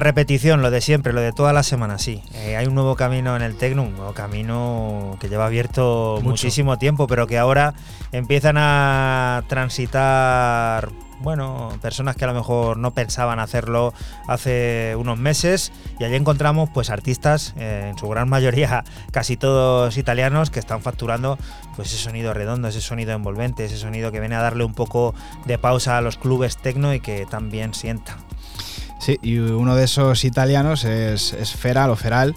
Repetición, lo de siempre, lo de todas las semanas, sí. Eh, hay un nuevo camino en el Tecno, un nuevo camino que lleva abierto Mucho. muchísimo tiempo, pero que ahora empiezan a transitar, bueno, personas que a lo mejor no pensaban hacerlo hace unos meses. Y allí encontramos, pues, artistas, eh, en su gran mayoría, casi todos italianos, que están facturando, pues, ese sonido redondo, ese sonido envolvente, ese sonido que viene a darle un poco de pausa a los clubes Tecno y que también sienta. Sí, y uno de esos italianos es, es Feral o Feral.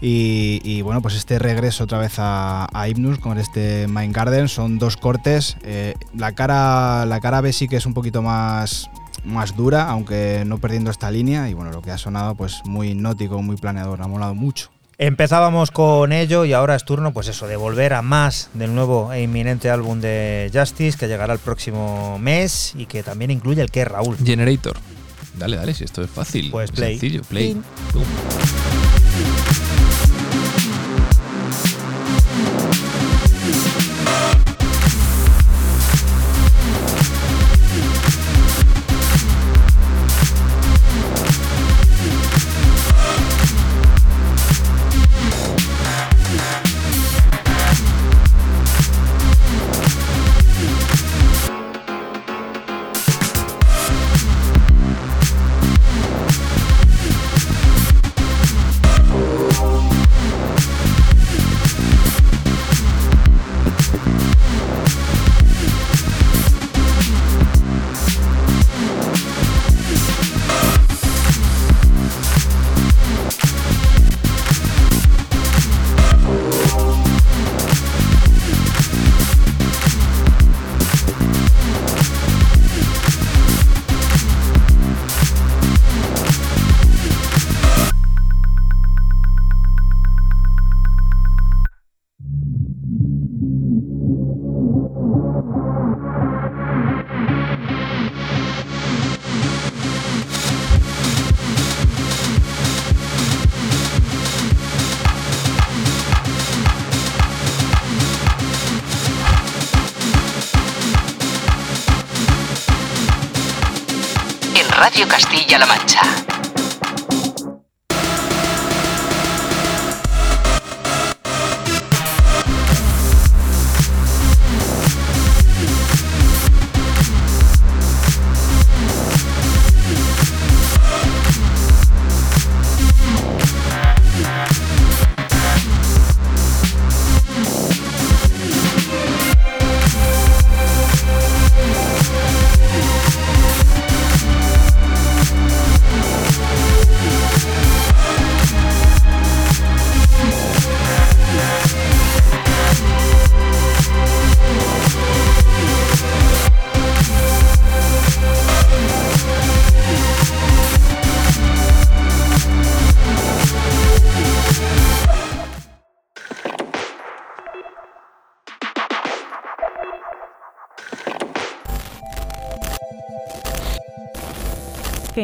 Y, y, bueno, pues este regreso otra vez a, a Hypnus con este Mind Garden son dos cortes. Eh, la, cara, la cara B sí que es un poquito más, más dura, aunque no perdiendo esta línea. Y bueno, lo que ha sonado pues muy hipnótico, muy planeador, ha molado mucho. Empezábamos con ello y ahora es turno, pues eso, de volver a más del nuevo e inminente álbum de Justice que llegará el próximo mes y que también incluye el que Raúl. Generator. Dale, dale, si esto es fácil. Pues play. Sencillo, play. Castilla-La Mancha.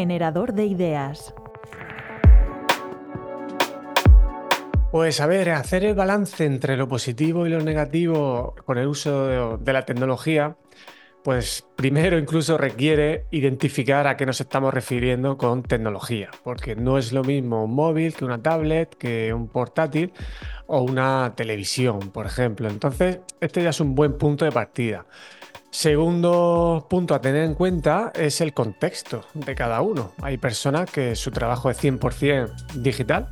Generador de ideas. Pues a ver, hacer el balance entre lo positivo y lo negativo con el uso de, la tecnología, pues primero incluso requiere identificar a qué nos estamos refiriendo con tecnología, porque no es lo mismo un móvil que una tablet, que un portátil o una televisión, por ejemplo. Entonces, este ya es un buen punto de partida. Segundo punto a tener en cuenta es el contexto de cada uno. Hay personas que su trabajo es 100% digital,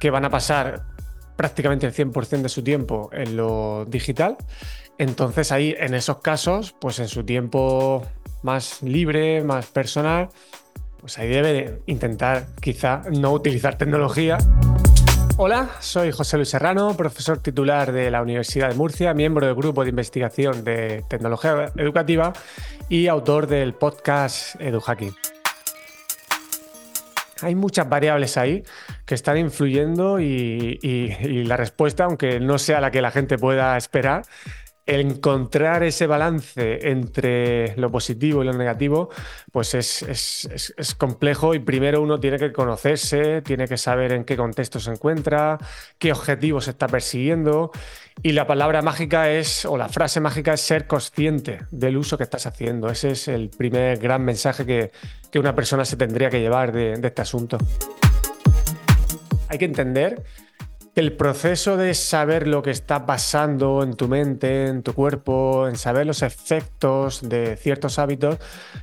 que van a pasar prácticamente el 100% de su tiempo en lo digital. Entonces ahí, en esos casos, pues en su tiempo más libre, más personal, pues ahí debe intentar quizá no utilizar tecnología. Hola, soy José Luis Serrano, profesor titular de la Universidad de Murcia, miembro del grupo de investigación de tecnología educativa y autor del podcast EduHacking. Hay muchas variables ahí que están influyendo y, y- y la respuesta, aunque no sea la que la gente pueda esperar, encontrar ese balance entre lo positivo y lo negativo, pues es, complejo y primero uno tiene que conocerse, tiene que saber en qué contexto se encuentra, qué objetivos está persiguiendo y la palabra mágica es, o la frase mágica es ser consciente del uso que estás haciendo. Ese es el primer gran mensaje que, que una persona se tendría que llevar de- este asunto. Hay que entender el proceso de saber lo que está pasando en tu mente, en tu cuerpo, en saber los efectos de ciertos hábitos,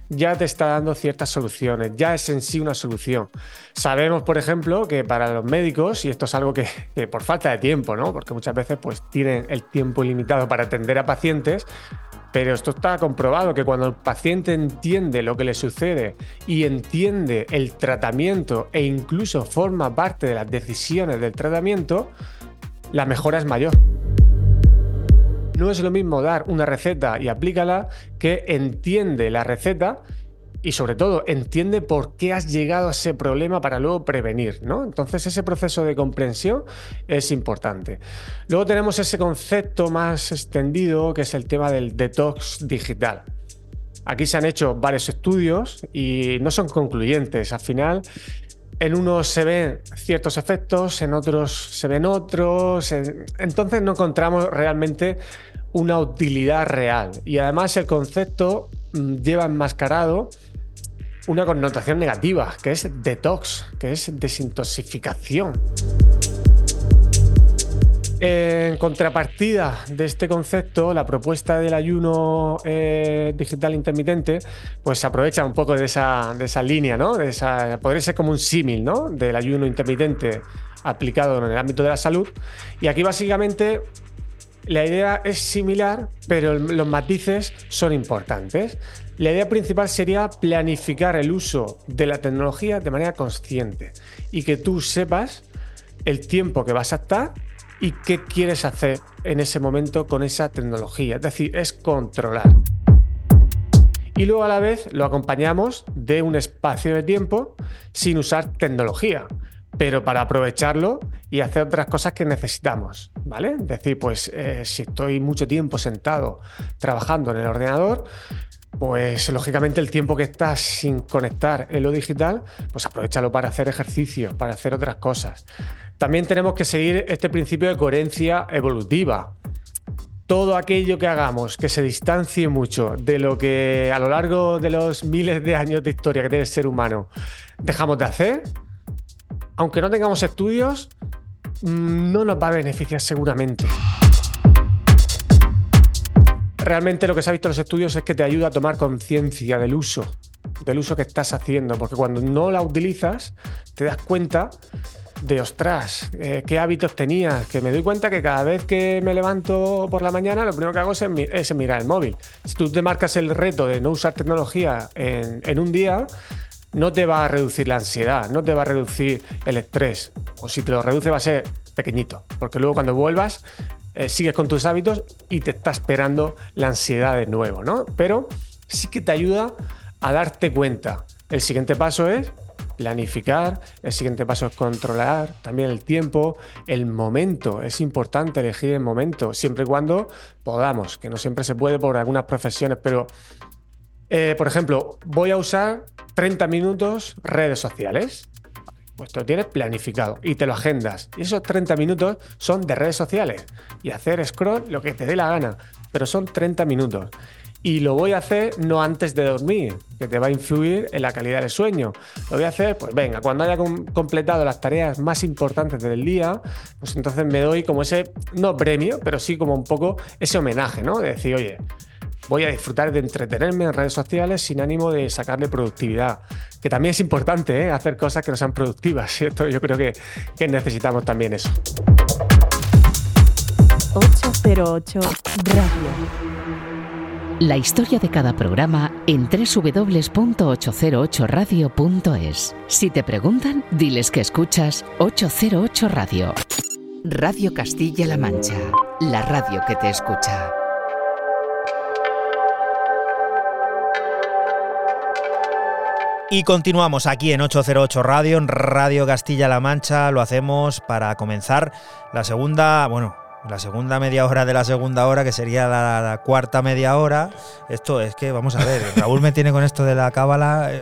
ya te está dando ciertas soluciones, ya es en sí una solución. Sabemos, por ejemplo, que para los médicos, y esto es algo que, que por falta de tiempo, ¿no? porque muchas veces pues, tienen el tiempo ilimitado para atender a pacientes, Pero esto está comprobado que cuando el paciente entiende lo que le sucede y entiende el tratamiento e incluso forma parte de las decisiones del tratamiento, la mejora es mayor. No es lo mismo dar una receta y aplícala que entiende la receta y sobre todo entiende por qué has llegado a ese problema para luego prevenir, ¿no? Entonces ese proceso de comprensión es importante. Luego tenemos ese concepto más extendido que es el tema del detox digital. Aquí se han hecho varios estudios y no son concluyentes. Al final, en unos se ven ciertos efectos, en otros se ven otros. en- Entonces no encontramos realmente una utilidad real. Y además el concepto mm, lleva enmascarado una connotación negativa, que es detox, que es desintoxicación. En contrapartida de este concepto, la propuesta del ayuno eh, digital intermitente, pues se aprovecha un poco de esa, de esa línea, ¿no? De esa, podría ser como un símil, ¿no? Del ayuno intermitente aplicado en el ámbito de la salud. Y aquí básicamente la idea es similar, pero los matices son importantes. La idea principal sería planificar el uso de la tecnología de manera consciente y que tú sepas el tiempo que vas a estar y qué quieres hacer en ese momento con esa tecnología. Es decir, es controlar. Y luego a la vez lo acompañamos de un espacio de tiempo sin usar tecnología, pero para aprovecharlo y hacer otras cosas que necesitamos, ¿vale? Es decir, pues eh, si estoy mucho tiempo sentado trabajando en el ordenador, pues lógicamente el tiempo que estás sin conectar en lo digital, pues aprovechalo para hacer ejercicio, para hacer otras cosas. También tenemos que seguir este principio de coherencia evolutiva todo aquello que hagamos que se distancie mucho de lo que a lo largo de los miles de años de historia que tiene el ser humano dejamos de hacer, aunque no tengamos estudios, mm, no nos va a beneficiar seguramente. Realmente lo que se ha visto en los estudios es que te ayuda a tomar conciencia del uso, del uso que estás haciendo, porque cuando no la utilizas te das cuenta de ostras, eh, qué hábitos tenía, que me doy cuenta que cada vez que me levanto por la mañana lo primero que hago es, mi- es mirar el móvil. Si tú te marcas el reto de no usar tecnología en, en un día, no te va a reducir la ansiedad, no te va a reducir el estrés, o si te lo reduce va a ser pequeñito, porque luego cuando vuelvas eh, sigues con tus hábitos y te está esperando la ansiedad de nuevo, ¿no? Pero sí que te ayuda a darte cuenta. El siguiente paso es planificar, el siguiente paso es controlar también el tiempo, el momento, es importante elegir el momento, siempre y cuando podamos, que no siempre se puede por algunas profesiones, pero eh, por ejemplo, voy a usar 30 minutos redes sociales. Pues te lo tienes planificado y te lo agendas. Y esos 30 minutos son de redes sociales. Y hacer scroll lo que te dé la gana. Pero son 30 minutos. Y lo voy a hacer no antes de dormir, que te va a influir en la calidad del sueño. Lo voy a hacer, pues venga, cuando haya com- completado las tareas más importantes del día, pues entonces me doy como ese, no premio, pero sí como un poco ese homenaje, ¿no? De decir, oye, voy a disfrutar de entretenerme en redes sociales sin ánimo de sacarle productividad. Que también es importante, ¿eh? Hacer cosas que no sean productivas, ¿cierto? Yo creo que, que necesitamos también eso. 808 Radio. La historia de cada programa en www.808radio.es. Si te preguntan, diles que escuchas 808 Radio. Radio Castilla-La Mancha, la radio que te escucha. Y continuamos aquí en 808 Radio, en Radio Castilla-La Mancha. Lo hacemos para comenzar la segunda, bueno, la segunda media hora de la segunda hora, que sería la, cuarta media hora. Esto es que, vamos a ver, Raúl me tiene con esto de la cábala. eh,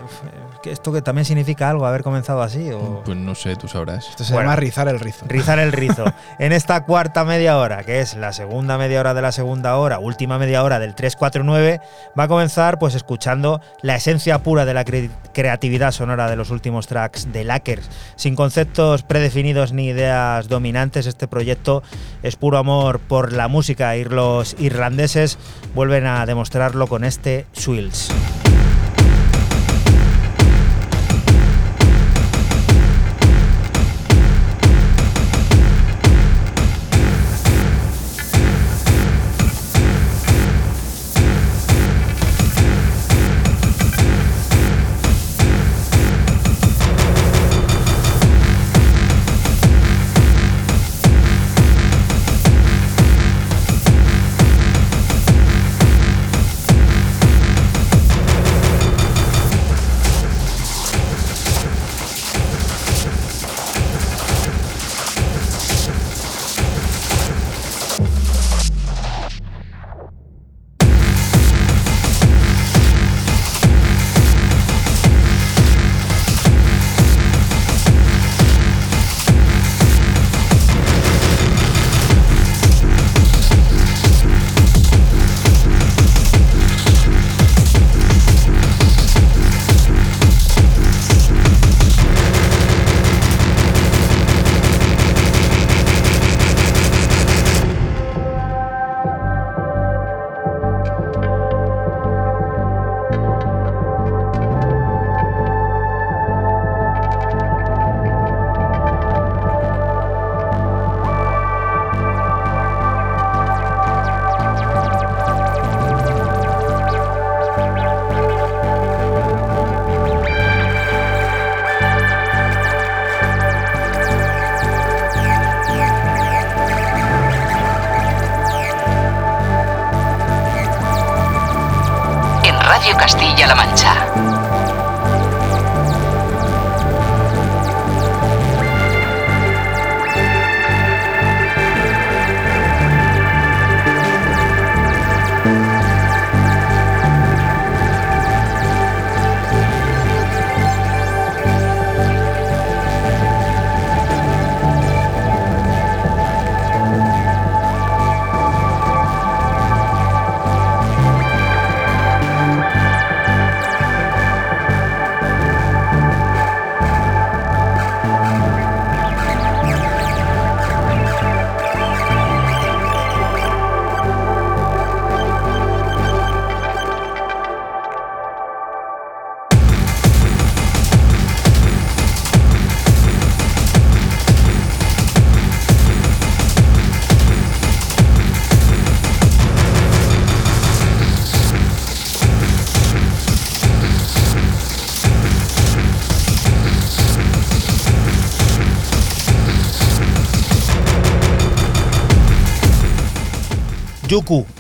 que ¿Esto que también significa algo, haber comenzado así? O... Pues no sé, tú sabrás. Esto se Bueno. llama rizar el rizo. Rizar el rizo. En esta cuarta media hora, que es la segunda media hora de la segunda hora, última media hora del 349, va a comenzar pues escuchando la esencia pura de la cre- creatividad sonora de los últimos tracks de Lackers. Sin conceptos predefinidos ni ideas dominantes, este proyecto es puro amor por la música y los irlandeses vuelven a demostrarlo con este Swills.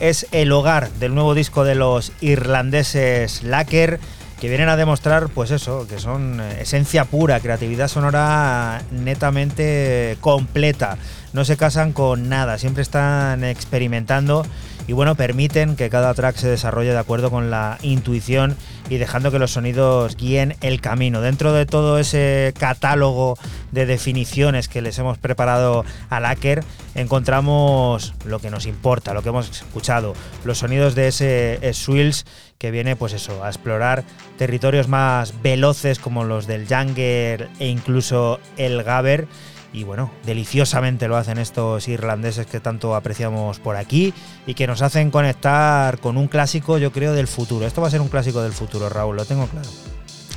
Es el hogar del nuevo disco de los irlandeses Lacker, que vienen a demostrar, pues eso, que son eh, esencia pura, creatividad sonora netamente completa. No se casan con nada, siempre están experimentando y bueno, permiten que cada track se desarrolle de acuerdo con la intuición y dejando que los sonidos guíen el camino. Dentro de todo ese catálogo de definiciones que les hemos preparado al hacker, encontramos lo que nos importa, lo que hemos escuchado, los sonidos de ese Swills que viene pues eso, a explorar territorios más veloces como los del Jungle e incluso el Gaber y bueno, deliciosamente lo hacen estos irlandeses que tanto apreciamos por aquí y que nos hacen conectar con un clásico, yo creo, del futuro. Esto va a ser un clásico del futuro, Raúl, lo tengo claro.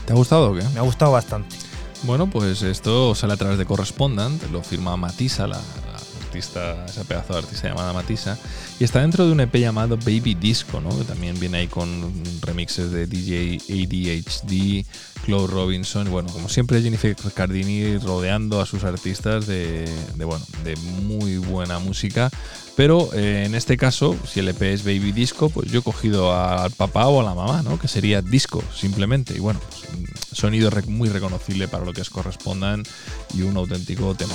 ¿Te ha gustado o qué? Me ha gustado bastante. Bueno, pues esto sale a través de Correspondent, lo firma Matisa, la, la esa pedazo de artista llamada Matisa, y está dentro de un EP llamado Baby Disco, ¿no? Que también viene ahí con remixes de DJ ADHD, Claude Robinson, bueno, como siempre Jennifer Cardini rodeando a sus artistas de, bueno, de muy buena música. Pero eh, en este caso, si el EP es Baby Disco, pues yo he cogido al papá o a la mamá, ¿no? Que sería disco, simplemente. Y bueno, pues, un sonido muy reconocible para lo que es correspondan y un auténtico tema.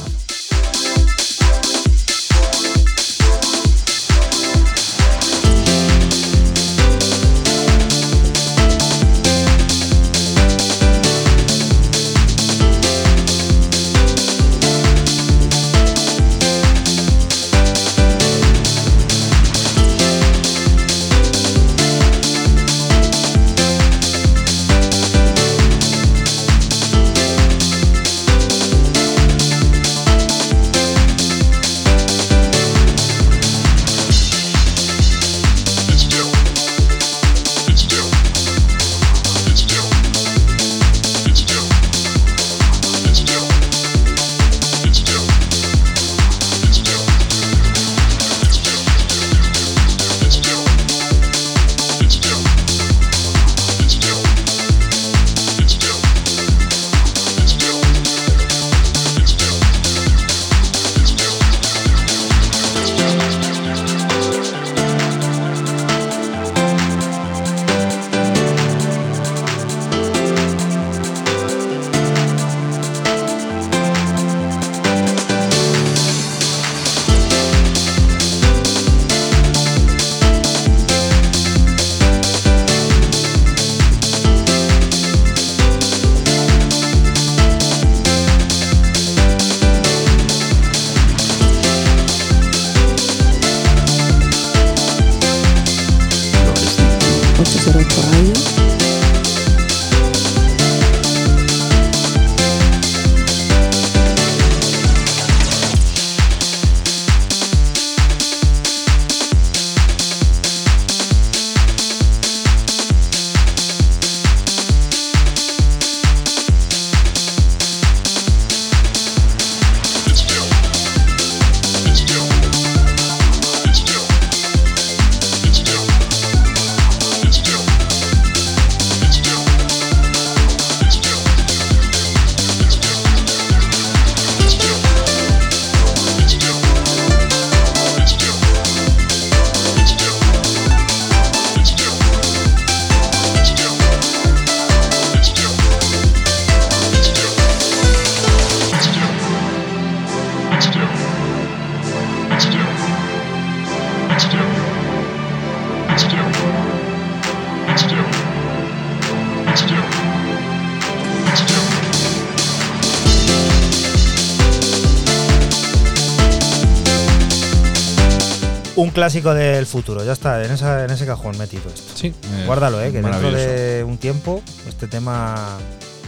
Clásico del futuro, ya está, en, esa- en ese cajón metido esto. Sí, eh, Guárdalo, eh, que dentro de un tiempo este tema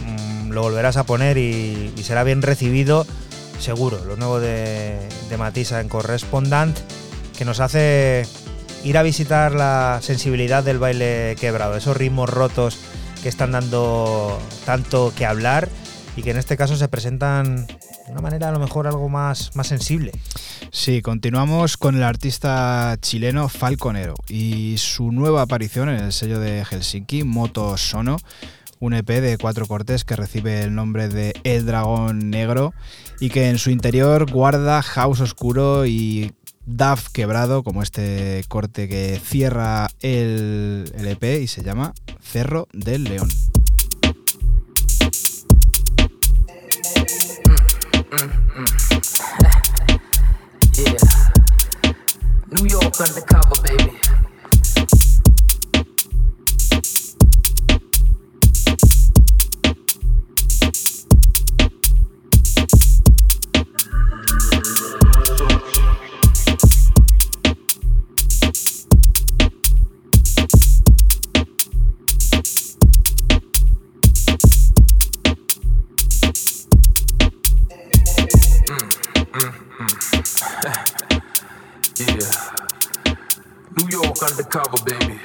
mm, lo volverás a poner y, y será bien recibido, seguro. Lo nuevo de, de Matisa en Correspondant, que nos hace ir a visitar la sensibilidad del baile quebrado, esos ritmos rotos que están dando tanto que hablar y que en este caso se presentan de una manera a lo mejor algo más, más sensible. Sí, continuamos con el artista chileno Falconero y su nueva aparición en el sello de Helsinki, Moto Sono, un EP de cuatro cortes que recibe el nombre de El Dragón Negro y que en su interior guarda house oscuro y DAF quebrado, como este corte que cierra el, el EP y se llama Cerro del León. New York undercover, baby. Mm, mm, mm yeah. New York undercover, baby.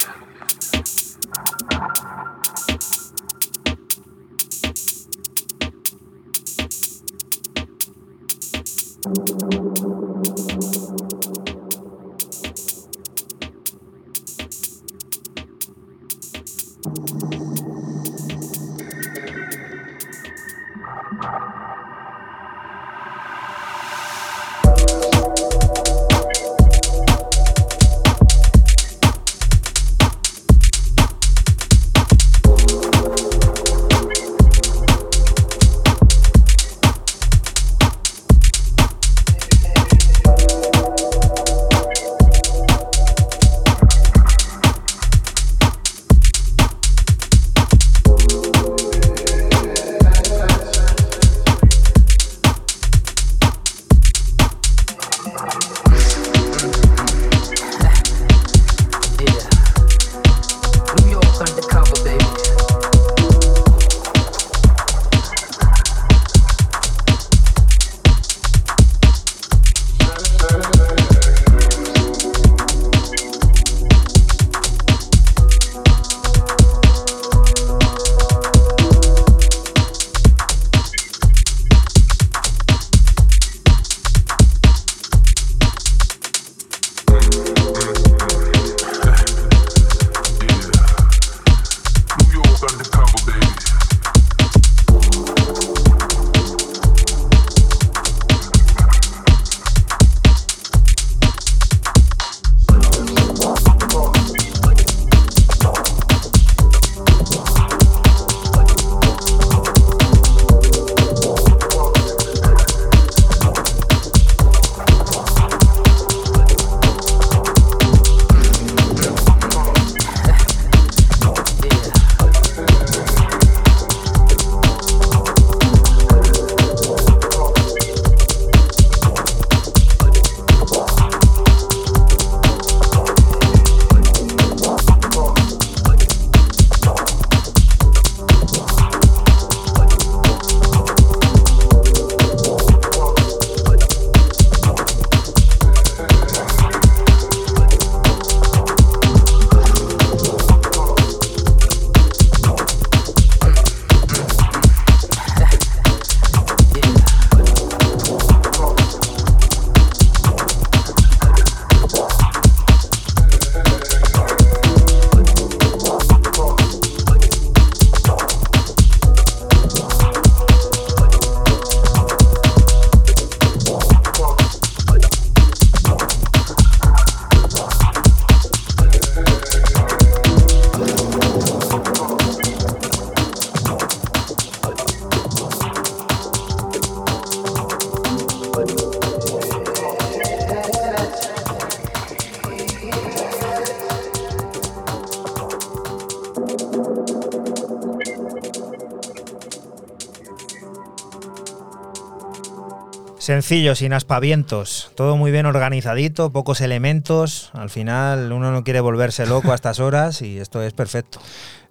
Sencillo, sin aspavientos, todo muy bien organizadito, pocos elementos. Al final uno no quiere volverse loco a estas horas y esto es perfecto.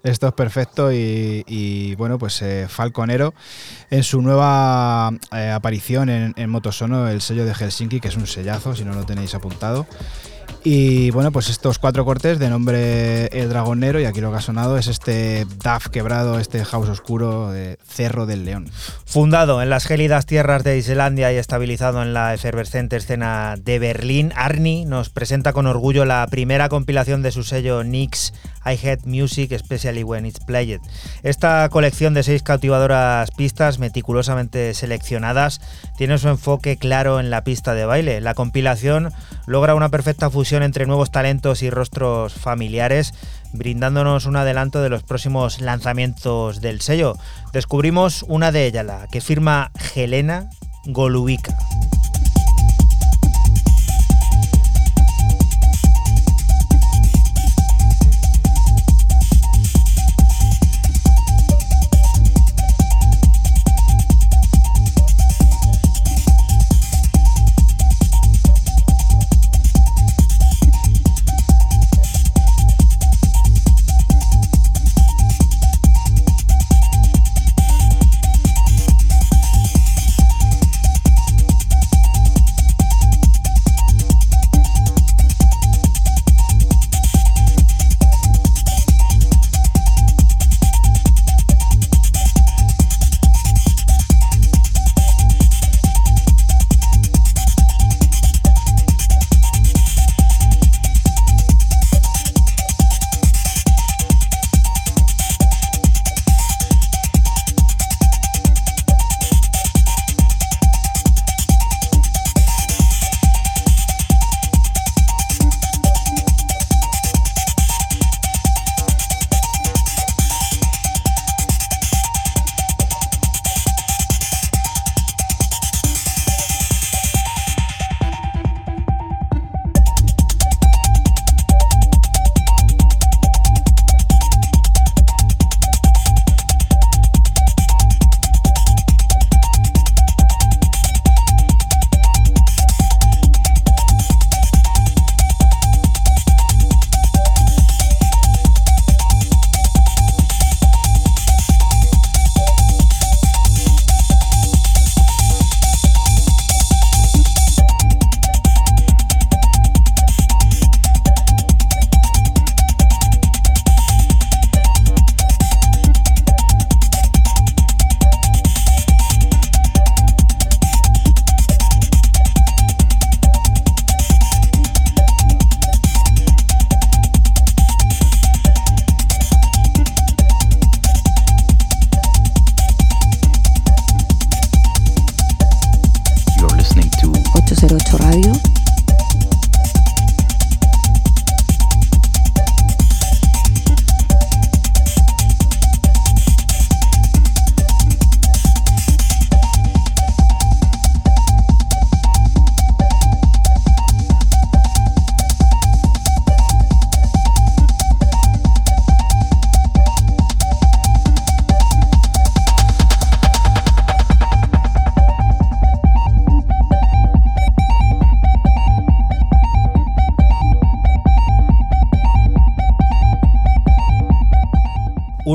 Esto es perfecto y, bueno, pues eh, Falconero en su nueva eh, aparición en, en Motosono, el sello de Helsinki, que es un sellazo, si no lo tenéis apuntado. Y bueno, pues estos cuatro cortes de nombre El Dragonero, y aquí lo que ha sonado es este DAF quebrado, este house oscuro de Cerro del León. Fundado en las gélidas tierras de Islandia y estabilizado en la efervescente escena de Berlín, Arni nos presenta con orgullo la primera compilación de su sello Nix I Head Music, especially when it's played. Esta colección de seis cautivadoras pistas meticulosamente seleccionadas tiene su enfoque claro en la pista de baile. La compilación logra una perfecta fusión entre nuevos talentos y rostros familiares, brindándonos un adelanto de los próximos lanzamientos del sello. Descubrimos una de ellas, la que firma Helena Golubica.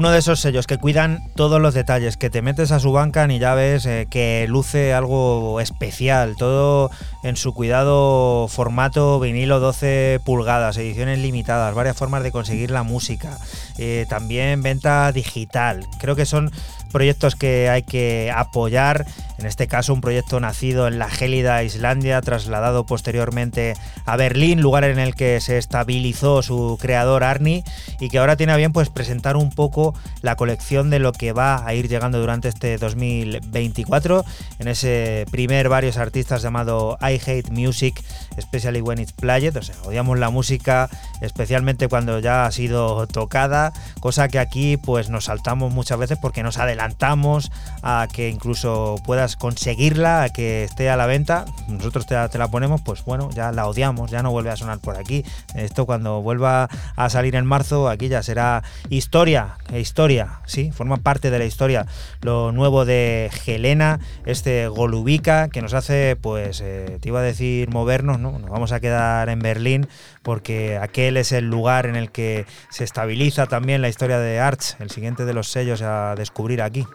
Uno de esos sellos que cuidan todos los detalles, que te metes a su banca y ya ves eh, que luce algo especial, todo en su cuidado formato vinilo 12 pulgadas, ediciones limitadas, varias formas de conseguir la música, eh, también venta digital. Creo que son proyectos que hay que apoyar. En este caso, un proyecto nacido en la gélida Islandia, trasladado posteriormente a Berlín, lugar en el que se estabilizó su creador Arni, y que ahora tiene a bien pues presentar un poco la colección de lo que va a ir llegando durante este 2024. En ese primer varios artistas llamado I Hate Music, especially when it's played, o sea, odiamos la música especialmente cuando ya ha sido tocada, cosa que aquí pues nos saltamos muchas veces porque nos adelantamos a que incluso puedas conseguirla, a que esté a la venta. Nosotros te, la- te la ponemos, pues bueno, ya la odiamos, ya no vuelve a sonar por aquí. Esto cuando vuelva a salir en marzo, aquí ya será historia, historia, sí, forma parte de la historia. Lo nuevo de Helena, este Golubica, que nos hace, pues, eh, te iba a decir movernos, ¿no? Nos vamos a quedar en Berlín porque aquel es el lugar en el que se estabiliza también la historia de Arch, el siguiente de los sellos a descubrir aquí.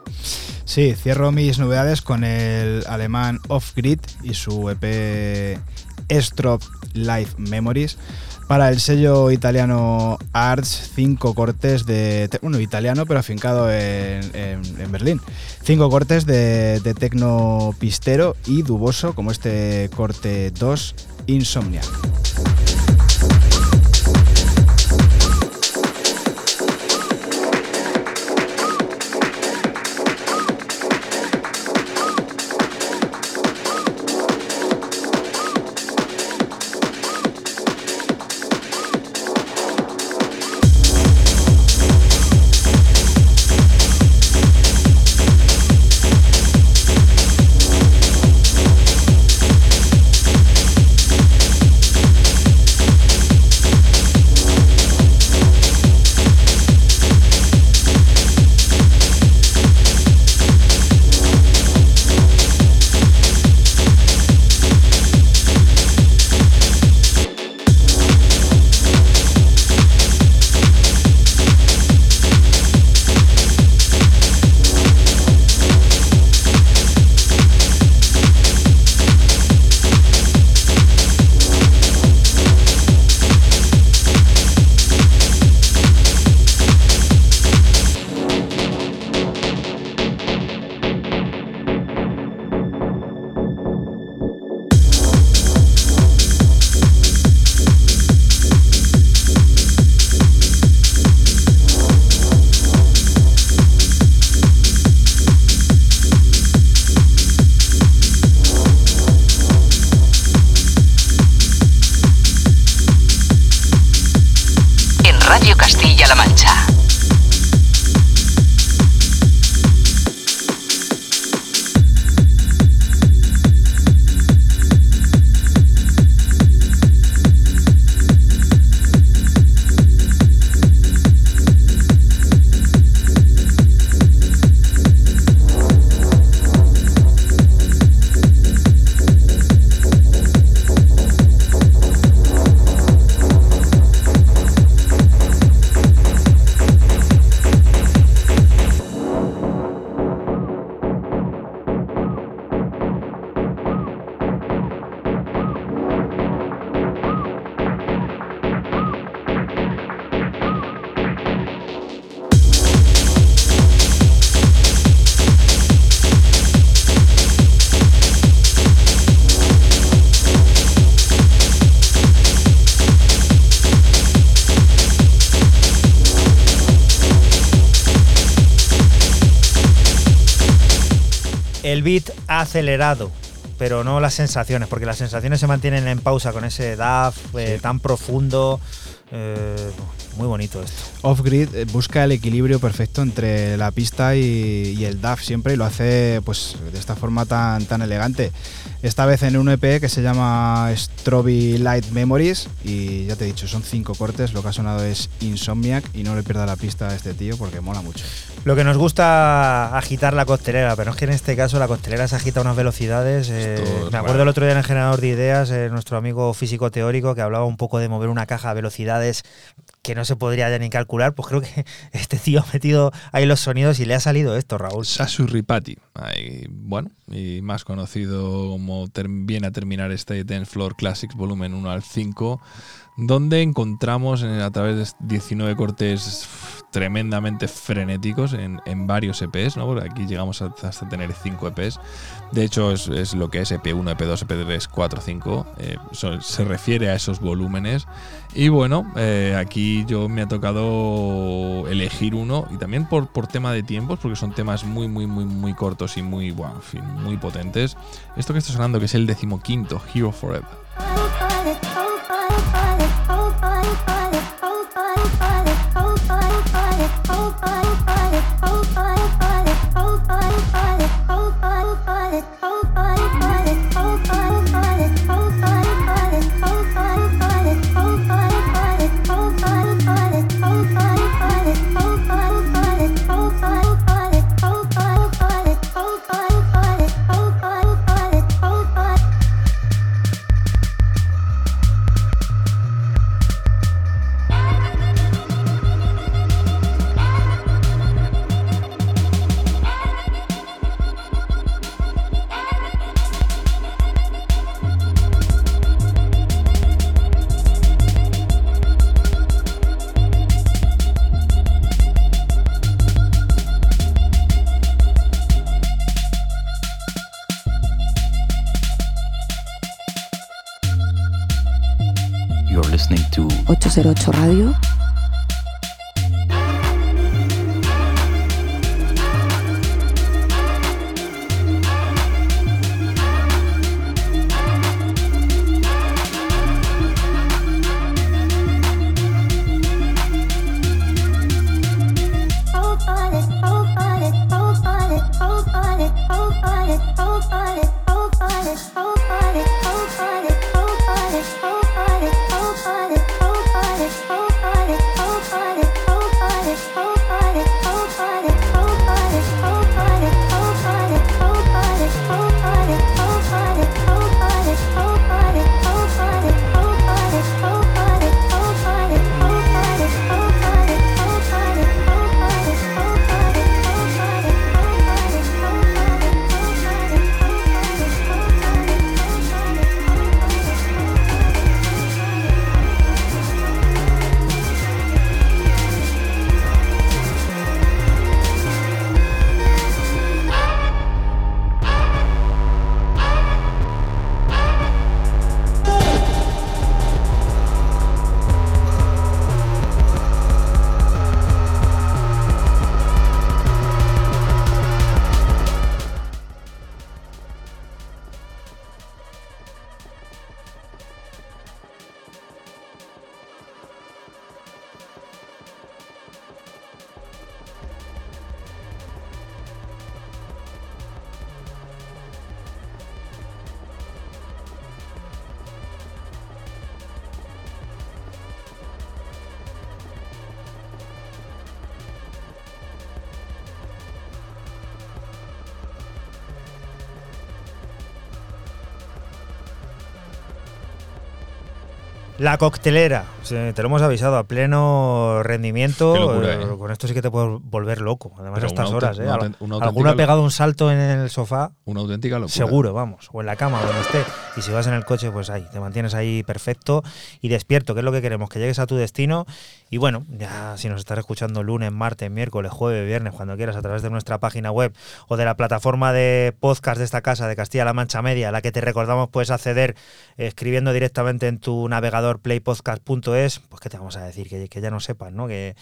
Sí, cierro mis novedades con el alemán Off Grid y su EP Strop Live Memories. Para el sello italiano Arts, cinco cortes de. Bueno, italiano, pero afincado en Berlín. Cinco cortes de, de tecno pistero y duboso, como este corte 2, Insomnia. Acelerado, pero no las sensaciones, porque las sensaciones se mantienen en pausa con ese DAF eh, tan profundo. eh, muy bonito esto. Off-Grid eh, busca el equilibrio perfecto entre la pista y, y el DAF siempre y lo hace pues de esta forma tan, tan elegante. Esta vez en un EP que se llama Strobe Light Memories y ya te he dicho, son cinco cortes, lo que ha sonado es Insomniac y no le pierda la pista a este tío porque mola mucho. Lo que nos gusta agitar la costelera, pero es que en este caso la costelera se agita a unas velocidades. eh, me acuerdo el otro día en el generador de ideas, eh, nuestro amigo físico teórico que hablaba un poco de mover una caja a velocidades que no se podría ya ni calcular. Pues creo que este tío ha metido ahí los sonidos y le ha salido esto, Raúl. Sasu Ripati, ahí, bueno, y más conocido como viene a terminar este Dance Floor Classics volumen 1 al 5, donde encontramos eh, a través de 19 cortes tremendamente frenéticos en, en varios EPs, ¿no? Porque aquí llegamos hasta tener 5 EPs. De hecho, es, es lo que es E EP1, EP2, EP3, 4, 5. eh, so- se refiere a esos volúmenes. Y bueno, eh, aquí yo me ha tocado elegir uno y también por, por tema de tiempos, porque son temas muy, muy, muy, muy cortos y muy, bueno, muy potentes. Esto que está sonando, que es el decimoquinto, Hero Forever. 808 Radio. La coctelera, te lo hemos avisado, a pleno rendimiento. Locura, eh, ¿eh? Con esto sí que te puedes volver loco, además Pero a estas horas. ¿eh? Alguno ha pegado un salto en el sofá, Una auténtica locura. seguro, vamos, o en la cama, donde esté. Y si vas en el coche, pues ahí, te mantienes ahí perfecto y despierto, que es lo que queremos, que llegues a tu destino. Y bueno, ya si nos estás escuchando lunes, martes, miércoles, jueves, viernes, cuando quieras, a través de nuestra página web o de la plataforma de podcast de esta casa de Castilla-La Mancha Media, a la que te recordamos puedes acceder eh, escribiendo directamente en tu navegador playpodcast.es, pues que te vamos a decir, que, que ya no sepas, ¿no? Que,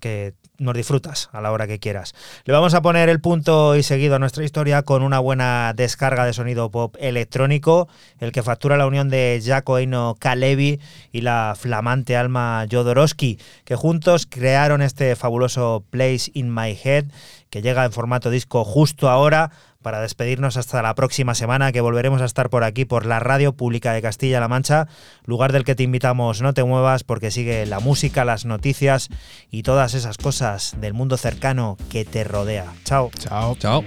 que nos disfrutas a la hora que quieras. Le vamos a poner el punto y seguido a nuestra historia con una buena descarga de sonido pop electrónico, el que factura la unión de Jaco Eino Kalevi y la flamante alma Jodorowsky, que juntos crearon este fabuloso Place in My Head, que llega en formato disco justo ahora para despedirnos hasta la próxima semana, que volveremos a estar por aquí, por la Radio Pública de Castilla-La Mancha, lugar del que te invitamos, no te muevas, porque sigue la música, las noticias y todas esas cosas del mundo cercano que te rodea. Chao. Chao. Chao.